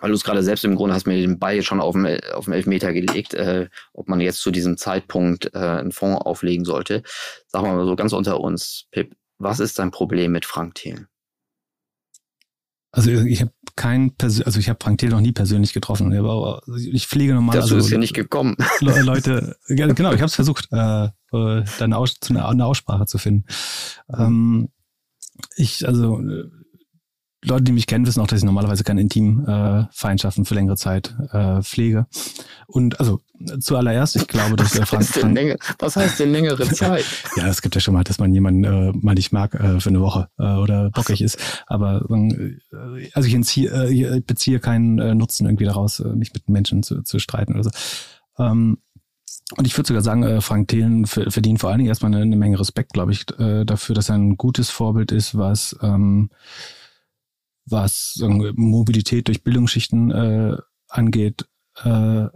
weil du es gerade selbst im Grunde hast mir den Ball schon auf dem, auf dem Elfmeter gelegt, äh, ob man jetzt zu diesem Zeitpunkt äh, einen Fonds auflegen sollte. Wir mal so ganz unter uns, Pip, was ist dein Problem mit Frank Thiel?
Also ich habe kein, Persön also ich habe Frank Thiel noch nie persönlich getroffen. Aber ich fliege normal.
Dazu
also,
ist ja nicht gekommen.
Leute, genau, ich habe es versucht, äh, äh, dann Aus, zu einer, eine Aussprache zu finden. Ähm, ich, also Leute, die mich kennen, wissen auch, dass ich normalerweise keine Intimfeindschaften äh, für längere Zeit äh, pflege. Und also zuallererst, ich glaube, dass der Frank,
Frank Länge, Was heißt denn längere Zeit?
ja, es gibt ja schon mal, dass man jemanden äh, mal nicht mag äh, für eine Woche äh, oder bockig so. ist. Aber äh, also ich, entziehe, äh, ich beziehe keinen äh, Nutzen irgendwie daraus, äh, mich mit Menschen zu, zu streiten oder so. Ähm, und ich würde sogar sagen, äh, Frank Thelen verdient vor allen Dingen erstmal eine, eine Menge Respekt, glaube ich, äh, dafür, dass er ein gutes Vorbild ist, was ähm, was Mobilität durch Bildungsschichten äh, angeht, äh,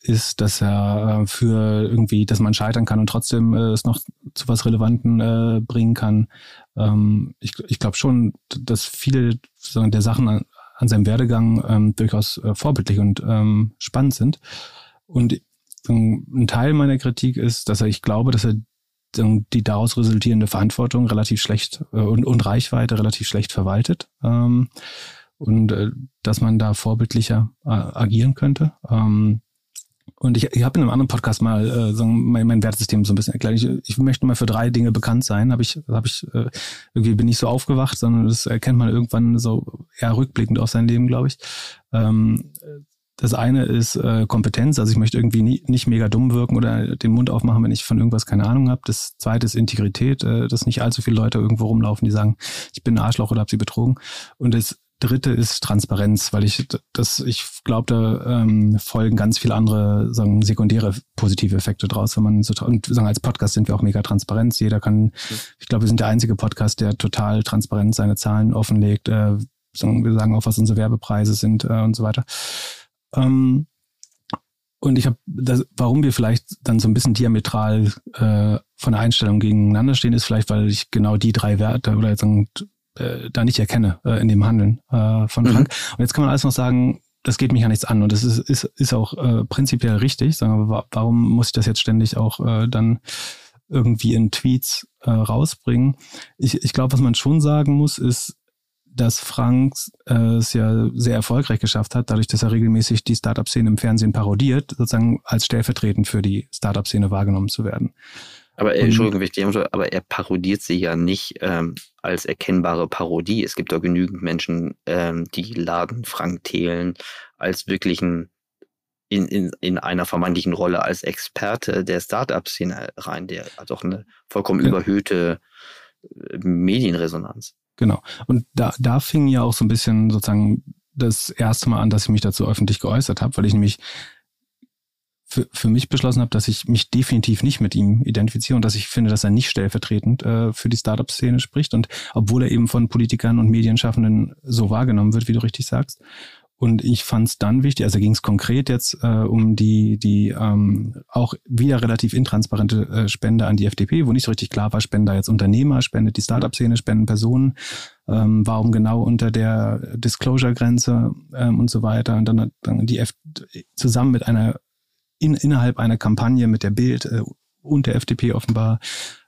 ist, dass er äh, für irgendwie, dass man scheitern kann und trotzdem äh, es noch zu was Relevanten äh, bringen kann. Ähm, ich ich glaube schon, dass viele sagen, der Sachen an, an seinem Werdegang ähm, durchaus äh, vorbildlich und ähm, spannend sind. Und ein Teil meiner Kritik ist, dass er, ich glaube, dass er die daraus resultierende Verantwortung relativ schlecht äh, und, und Reichweite relativ schlecht verwaltet. Ähm, und äh, dass man da vorbildlicher äh, agieren könnte. Ähm, und ich, ich habe in einem anderen Podcast mal äh, so mein, mein Wertesystem so ein bisschen erklärt. Ich, ich möchte mal für drei Dinge bekannt sein. Habe ich, habe ich äh, irgendwie bin ich so aufgewacht, sondern das erkennt man irgendwann so eher rückblickend auf sein Leben, glaube ich. Ähm, das eine ist äh, Kompetenz, also ich möchte irgendwie nie, nicht mega dumm wirken oder den Mund aufmachen, wenn ich von irgendwas keine Ahnung habe. Das zweite ist Integrität, äh, dass nicht allzu viele Leute irgendwo rumlaufen, die sagen, ich bin ein Arschloch oder habe sie betrogen. Und das dritte ist Transparenz, weil ich das, ich glaube, da ähm, folgen ganz viele andere sagen, sekundäre positive Effekte draus, wenn man so und sagen, als Podcast sind wir auch mega transparent. Jeder kann, ich glaube, wir sind der einzige Podcast, der total transparent seine Zahlen offenlegt. Äh, wir sagen auch, was unsere Werbepreise sind äh, und so weiter. Ähm, und ich habe, warum wir vielleicht dann so ein bisschen diametral äh, von der Einstellung gegeneinander stehen, ist vielleicht, weil ich genau die drei Werte oder sagen, äh, da nicht erkenne äh, in dem Handeln äh, von mhm. Frank. Und jetzt kann man alles noch sagen, das geht mich ja nichts an und das ist, ist, ist auch äh, prinzipiell richtig. Sagen wir, warum muss ich das jetzt ständig auch äh, dann irgendwie in Tweets äh, rausbringen? Ich, ich glaube, was man schon sagen muss, ist, dass Frank äh, es ja sehr erfolgreich geschafft hat, dadurch, dass er regelmäßig die Startup-Szene im Fernsehen parodiert, sozusagen als stellvertretend für die Startup-Szene wahrgenommen zu werden.
Aber äh, Entschuldigung, wichtig, aber er parodiert sie ja nicht ähm, als erkennbare Parodie. Es gibt doch genügend Menschen, ähm, die laden Frank Thelen als wirklichen in, in, in einer vermeintlichen Rolle als Experte der Startup-Szene rein, der hat doch eine vollkommen ja. überhöhte äh, Medienresonanz.
Genau. Und da, da fing ja auch so ein bisschen sozusagen das erste Mal an, dass ich mich dazu öffentlich geäußert habe, weil ich nämlich für, für mich beschlossen habe, dass ich mich definitiv nicht mit ihm identifiziere und dass ich finde, dass er nicht stellvertretend äh, für die Startup-Szene spricht. Und obwohl er eben von Politikern und Medienschaffenden so wahrgenommen wird, wie du richtig sagst. Und ich fand es dann wichtig, also ging es konkret jetzt äh, um die, die ähm, auch wieder relativ intransparente äh, Spende an die FDP, wo nicht so richtig klar war, spenden da jetzt Unternehmer, spendet die Startup-Szene, spenden Personen. ähm, warum genau unter der Disclosure-Grenze ähm, und so weiter. Und dann, dann die F zusammen mit einer in, innerhalb einer Kampagne mit der Bild äh, und der FDP offenbar.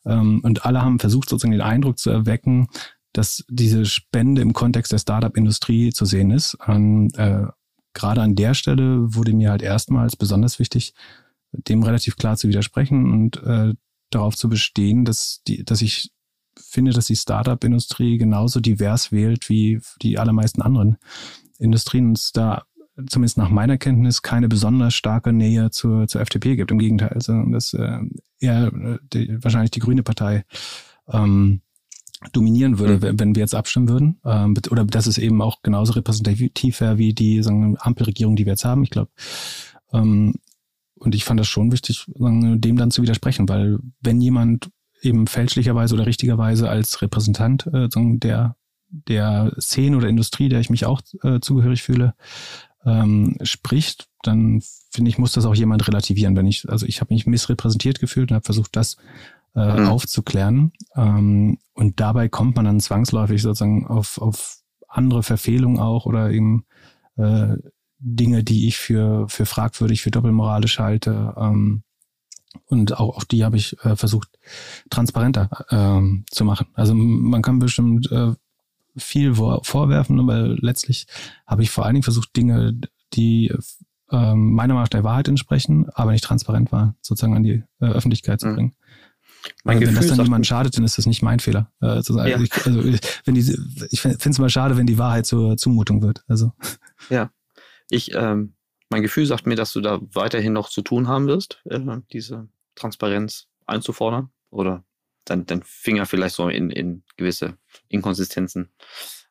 Ähm, und alle haben versucht, sozusagen den Eindruck zu erwecken, dass diese Spende im Kontext der Startup-Industrie zu sehen ist. Und, äh, gerade an der Stelle wurde mir halt erstmals besonders wichtig, dem relativ klar zu widersprechen und äh, darauf zu bestehen, dass die, dass ich finde, dass die Startup-Industrie genauso divers wählt wie die allermeisten anderen Industrien und es da zumindest nach meiner Kenntnis keine besonders starke Nähe zur, zur FDP gibt. Im Gegenteil, also das äh, eher äh, die, wahrscheinlich die Grüne Partei ähm, dominieren würde, mhm. wenn wir jetzt abstimmen würden. Ähm, oder dass es eben auch genauso repräsentativ wäre wie die sagen, Ampelregierung, die wir jetzt haben. Ich glaube, ähm, und ich fand das schon wichtig, dem dann zu widersprechen, weil wenn jemand eben fälschlicherweise oder richtigerweise als Repräsentant äh, der der Szene oder Industrie, der ich mich auch äh, zugehörig fühle, ähm, spricht, dann finde ich, muss das auch jemand relativieren. Wenn ich, also ich habe mich missrepräsentiert gefühlt und habe versucht, das äh, mhm. aufzuklären. Ähm, und dabei kommt man dann zwangsläufig sozusagen auf, auf andere Verfehlungen auch oder eben äh, Dinge, die ich für, für fragwürdig, für doppelmoralisch halte. Ähm, und auch auf die habe ich äh, versucht, transparenter ähm, zu machen. Also man kann bestimmt äh, viel vorwerfen, aber letztlich habe ich vor allen Dingen versucht, Dinge, die ähm, meiner Meinung nach der Wahrheit entsprechen, aber nicht transparent waren, sozusagen an die äh, Öffentlichkeit zu mhm. bringen. Mein wenn das dann jemand schadet, dann ist das nicht mein Fehler. Äh, also, ja. ich, also wenn die, ich finde es mal schade, wenn die Wahrheit zur Zumutung wird. Also.
Ja, ich, ähm, mein Gefühl sagt mir, dass du da weiterhin noch zu tun haben wirst, äh, diese Transparenz einzufordern oder dein, dein Finger vielleicht so in, in gewisse Inkonsistenzen,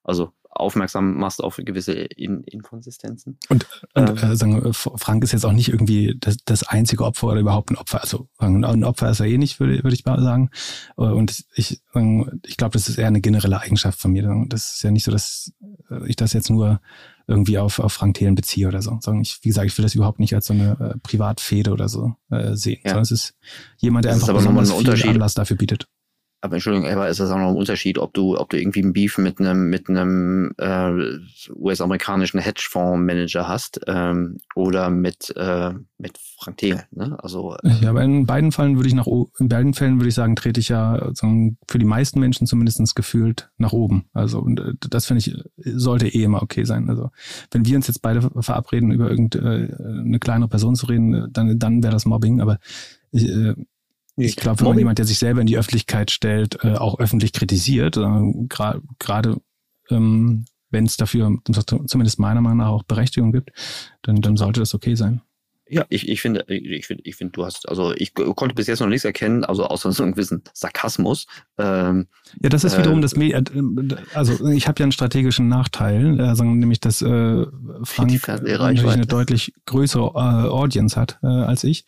also aufmerksam machst auf gewisse in Inkonsistenzen.
Und, und ähm, äh, sagen, Frank ist jetzt auch nicht irgendwie das, das einzige Opfer oder überhaupt ein Opfer. Also ein Opfer ist er eh nicht, würde, würde ich mal sagen. Und ich, ich glaube, das ist eher eine generelle Eigenschaft von mir. Das ist ja nicht so, dass ich das jetzt nur irgendwie auf, auf Frank Thelen beziehe oder so. Sondern ich, wie gesagt, ich will das überhaupt nicht als so eine äh, Privatfehde oder so äh, sehen. Ja. Sondern es ist jemand, der das einfach besonders viel Anlass dafür bietet
aber Entschuldigung, aber ist das auch noch ein Unterschied, ob du, ob du irgendwie ein Beef mit einem, mit einem äh, US-amerikanischen Hedgefonds-Manager hast ähm, oder mit, äh, mit Frank Thiel. Ne? Also,
äh, ja, aber in beiden Fällen würde ich nach in beiden Fällen würde ich sagen, trete ich ja so für die meisten Menschen zumindest gefühlt nach oben. Also und äh, das finde ich sollte eh immer okay sein. Also wenn wir uns jetzt beide verabreden, über irgendeine äh, kleinere Person zu reden, dann, dann wäre das Mobbing. Aber ich, äh, ich glaube, wenn man jemand, der sich selber in die Öffentlichkeit stellt, äh, auch öffentlich kritisiert, äh, gerade gra ähm, wenn es dafür zumindest meiner Meinung nach auch Berechtigung gibt, dann, dann sollte das okay sein.
Ja, ich, ich finde, ich finde, ich finde, du hast, also ich konnte bis jetzt noch nichts erkennen, also außer so einem gewissen Sarkasmus.
Ähm, ja, das ist wiederum äh, das, äh, also ich habe ja einen strategischen Nachteil, also nämlich, dass äh, Frank eine deutlich größere äh, Audience hat äh, als ich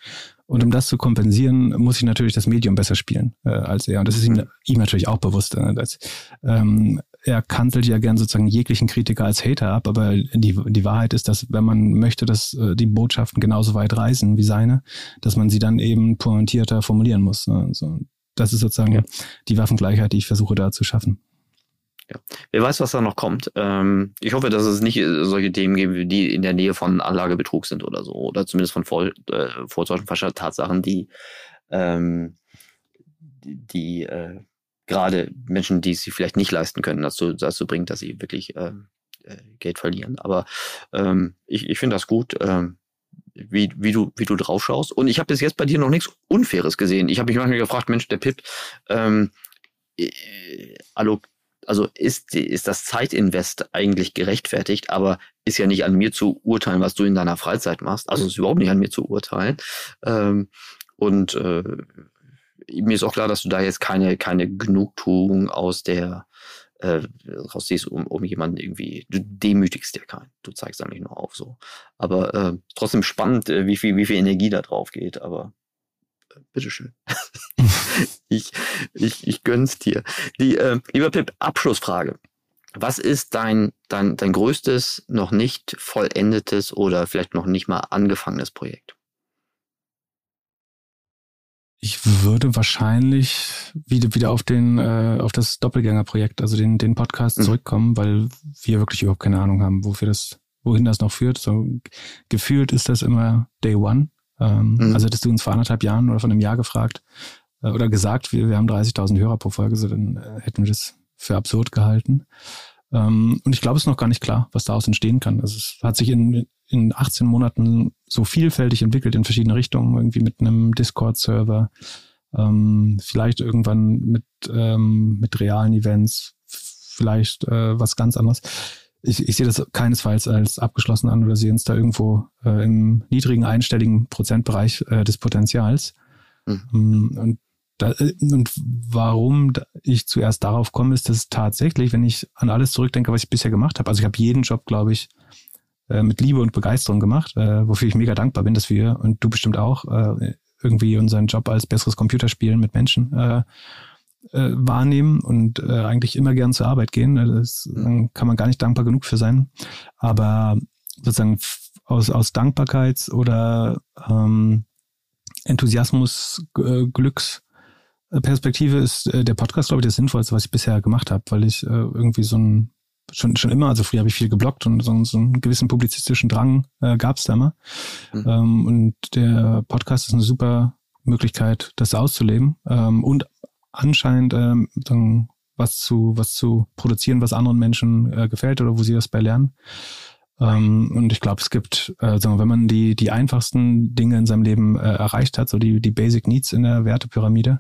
und um das zu kompensieren, muss ich natürlich das Medium besser spielen äh, als er. Und das ist ihm, ihm natürlich auch bewusst. Äh, dass, ähm, er kanzelt ja gern sozusagen jeglichen Kritiker als Hater ab, aber die, die Wahrheit ist, dass wenn man möchte, dass äh, die Botschaften genauso weit reisen wie seine, dass man sie dann eben pointierter formulieren muss. Ne? Also, das ist sozusagen ja. die Waffengleichheit, die ich versuche da zu schaffen.
Ja. Wer weiß, was da noch kommt. Ähm, ich hoffe, dass es nicht äh, solche Themen gibt, die in der Nähe von Anlagebetrug sind oder so. Oder zumindest von Voll, äh, falscher Tatsachen, die, ähm, die, äh, gerade Menschen, die es sich vielleicht nicht leisten können, dazu, dazu bringt, dass sie wirklich äh, äh Geld verlieren. Aber ähm, ich, ich finde das gut. Ähm, wie, wie, du, wie du drauf schaust. Und ich habe bis jetzt bei dir noch nichts Unfaires gesehen. Ich habe mich manchmal gefragt, Mensch, der Pip, ähm, äh, also ist, ist das Zeitinvest eigentlich gerechtfertigt, aber ist ja nicht an mir zu urteilen, was du in deiner Freizeit machst. Also ist überhaupt nicht an mir zu urteilen. Ähm, und äh, mir ist auch klar, dass du da jetzt keine, keine Genugtuung aus der äh, rausziehst, um, um jemanden irgendwie, du demütigst ja keinen. Du zeigst eigentlich nur auf so. Aber äh, trotzdem spannend, äh, wie viel, wie viel Energie da drauf geht, aber bitteschön. ich, ich, ich gönn's dir. Die, äh, lieber Pip, Abschlussfrage. Was ist dein, dein, dein größtes, noch nicht vollendetes oder vielleicht noch nicht mal angefangenes Projekt?
Ich würde wahrscheinlich wieder, wieder auf den, äh, auf das Doppelgängerprojekt, also den, den Podcast mhm. zurückkommen, weil wir wirklich überhaupt keine Ahnung haben, wofür das, wohin das noch führt. So gefühlt ist das immer Day One. Ähm, mhm. Also hättest du uns vor anderthalb Jahren oder vor einem Jahr gefragt äh, oder gesagt, wir, wir haben 30.000 Hörer pro Folge, so dann äh, hätten wir das für absurd gehalten. Ähm, und ich glaube, es ist noch gar nicht klar, was daraus entstehen kann. Also es hat sich in, in 18 Monaten so vielfältig entwickelt in verschiedene Richtungen, irgendwie mit einem Discord-Server, ähm, vielleicht irgendwann mit, ähm, mit realen Events, vielleicht äh, was ganz anderes ich, ich sehe das keinesfalls als abgeschlossen an oder sehe uns da irgendwo äh, im niedrigen einstelligen Prozentbereich äh, des Potenzials. Mhm. Mm, und, da, äh, und warum ich zuerst darauf komme, ist, dass tatsächlich, wenn ich an alles zurückdenke, was ich bisher gemacht habe, also ich habe jeden Job, glaube ich, äh, mit Liebe und Begeisterung gemacht, äh, wofür ich mega dankbar bin, dass wir und du bestimmt auch äh, irgendwie unseren Job als besseres Computerspielen mit Menschen äh, wahrnehmen und äh, eigentlich immer gern zur Arbeit gehen. Also das mhm. kann man gar nicht dankbar genug für sein. Aber sozusagen aus, aus Dankbarkeits- oder ähm, Enthusiasmus, äh, Glücksperspektive ist äh, der Podcast, glaube ich, das Sinnvollste, was ich bisher gemacht habe, weil ich äh, irgendwie so ein schon, schon immer, also früher habe ich viel geblockt und so, so einen gewissen publizistischen Drang äh, gab es da immer. Mhm. Ähm, und der Podcast ist eine super Möglichkeit, das auszuleben ähm, und anscheinend ähm, dann was zu, was zu produzieren, was anderen Menschen äh, gefällt oder wo sie das bei lernen. Ähm, und ich glaube, es gibt, wir, wenn man die, die einfachsten Dinge in seinem Leben äh, erreicht hat, so die, die Basic Needs in der Wertepyramide,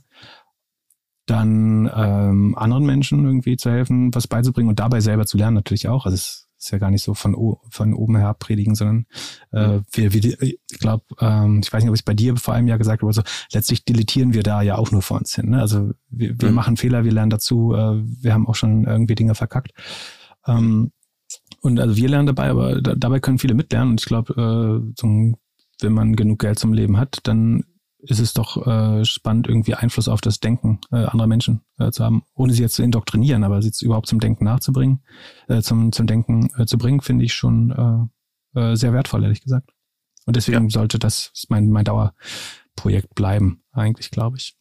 dann ähm, anderen Menschen irgendwie zu helfen, was beizubringen und dabei selber zu lernen natürlich auch. Also es ist ja gar nicht so von, von oben her predigen, sondern äh, mhm. wir, wir, ich glaube, ähm, ich weiß nicht, ob ich es bei dir vor einem Jahr gesagt habe, aber so, letztlich deletieren wir da ja auch nur vor uns hin. Ne? Also wir, wir mhm. machen Fehler, wir lernen dazu, äh, wir haben auch schon irgendwie Dinge verkackt. Ähm, und also wir lernen dabei, aber da, dabei können viele mitlernen. Und ich glaube, äh, wenn man genug Geld zum Leben hat, dann ist es doch äh, spannend, irgendwie Einfluss auf das Denken äh, anderer Menschen äh, zu haben, ohne sie jetzt zu indoktrinieren, aber sie überhaupt zum Denken nachzubringen, äh, zum, zum Denken äh, zu bringen, finde ich schon äh, äh, sehr wertvoll, ehrlich gesagt. Und deswegen ja. sollte das mein, mein Dauerprojekt bleiben, eigentlich, glaube ich.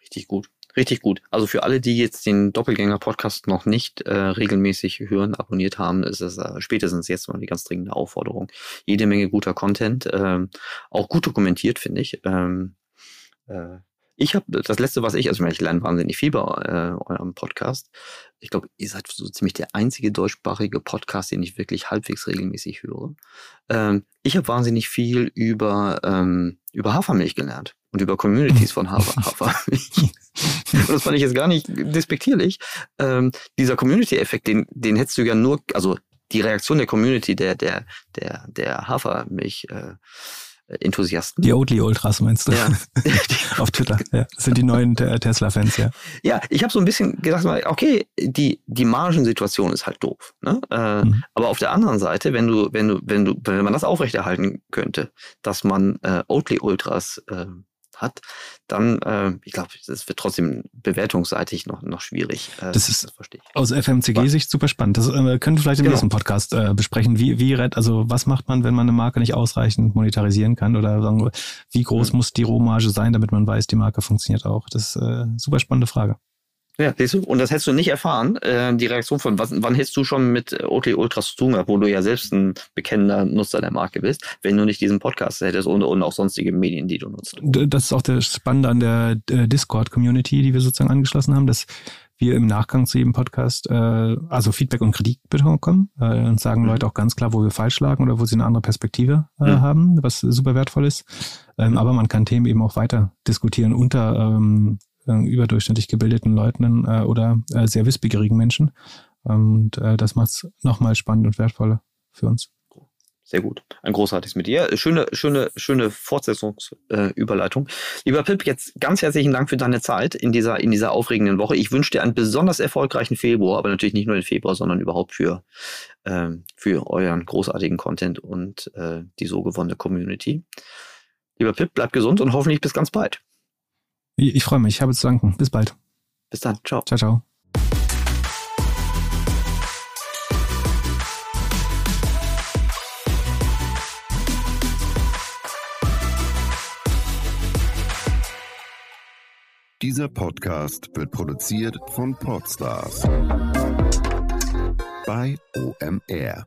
Richtig gut. Richtig gut. Also für alle, die jetzt den Doppelgänger-Podcast noch nicht äh, regelmäßig hören, abonniert haben, ist es äh, spätestens jetzt mal die ganz dringende Aufforderung. Jede Menge guter Content, ähm, auch gut dokumentiert, finde ich. Ähm, äh, ich habe das letzte, was ich, also ich lerne wahnsinnig viel bei äh, eurem Podcast. Ich glaube, ihr seid so ziemlich der einzige deutschsprachige Podcast, den ich wirklich halbwegs regelmäßig höre. Ähm, ich habe wahnsinnig viel über, ähm, über Hafermilch gelernt und über Communities von Hafer, Hafermilch. und das fand ich jetzt gar nicht despektierlich. Ähm, dieser Community-Effekt, den, den hättest du ja nur, also die Reaktion der Community der, der, der, der Hafermilch, äh, Enthusiasten.
Die Oatly Ultras meinst du? Ja. Auf Twitter. Ja. Das sind die neuen Tesla-Fans, ja.
Ja, ich habe so ein bisschen gedacht, okay, die, die Margensituation ist halt doof. Ne? Äh, mhm. Aber auf der anderen Seite, wenn du, wenn du, wenn du, wenn man das aufrechterhalten könnte, dass man äh, Oatly Ultras äh, hat, dann, äh, ich glaube, das wird trotzdem bewertungsseitig noch, noch schwierig.
Äh, das ist das verstehe ich. aus FMCG-Sicht super spannend. Das äh, können wir vielleicht im genau. nächsten Podcast äh, besprechen. Wie, wie also was macht man, wenn man eine Marke nicht ausreichend monetarisieren kann? Oder sagen wir, wie groß mhm. muss die Rohmarge sein, damit man weiß, die Marke funktioniert auch? Das ist äh, super spannende Frage.
Ja, siehst du, und das hättest du nicht erfahren, äh, die Reaktion von, was, wann hättest du schon mit Oatly Ultras zu tun gehabt, wo du ja selbst ein bekennender Nutzer der Marke bist, wenn du nicht diesen Podcast hättest und, und auch sonstige Medien, die du nutzt.
Das ist auch der Spannende an der äh, Discord-Community, die wir sozusagen angeschlossen haben, dass wir im Nachgang zu jedem Podcast äh, also Feedback und Kritik bekommen äh, und sagen mhm. Leute auch ganz klar, wo wir falsch lagen oder wo sie eine andere Perspektive äh, mhm. haben, was super wertvoll ist. Ähm, aber man kann Themen eben auch weiter diskutieren unter ähm, äh, überdurchschnittlich gebildeten Leuten äh, oder äh, sehr wissbegierigen Menschen. Und äh, das macht es nochmal spannend und wertvoller für uns.
Sehr gut. Ein großartiges mit dir. Schöne, schöne, schöne Fortsetzungsüberleitung. Äh, Lieber Pip, jetzt ganz herzlichen Dank für deine Zeit in dieser, in dieser aufregenden Woche. Ich wünsche dir einen besonders erfolgreichen Februar, aber natürlich nicht nur den Februar, sondern überhaupt für, äh, für euren großartigen Content und äh, die so gewonnene Community. Lieber Pip, bleib gesund und hoffentlich bis ganz bald.
Ich, ich freue mich. Ich habe zu danken. Bis bald.
Bis dann. Ciao.
Ciao, ciao.
Dieser Podcast wird produziert von Podstars bei OMR.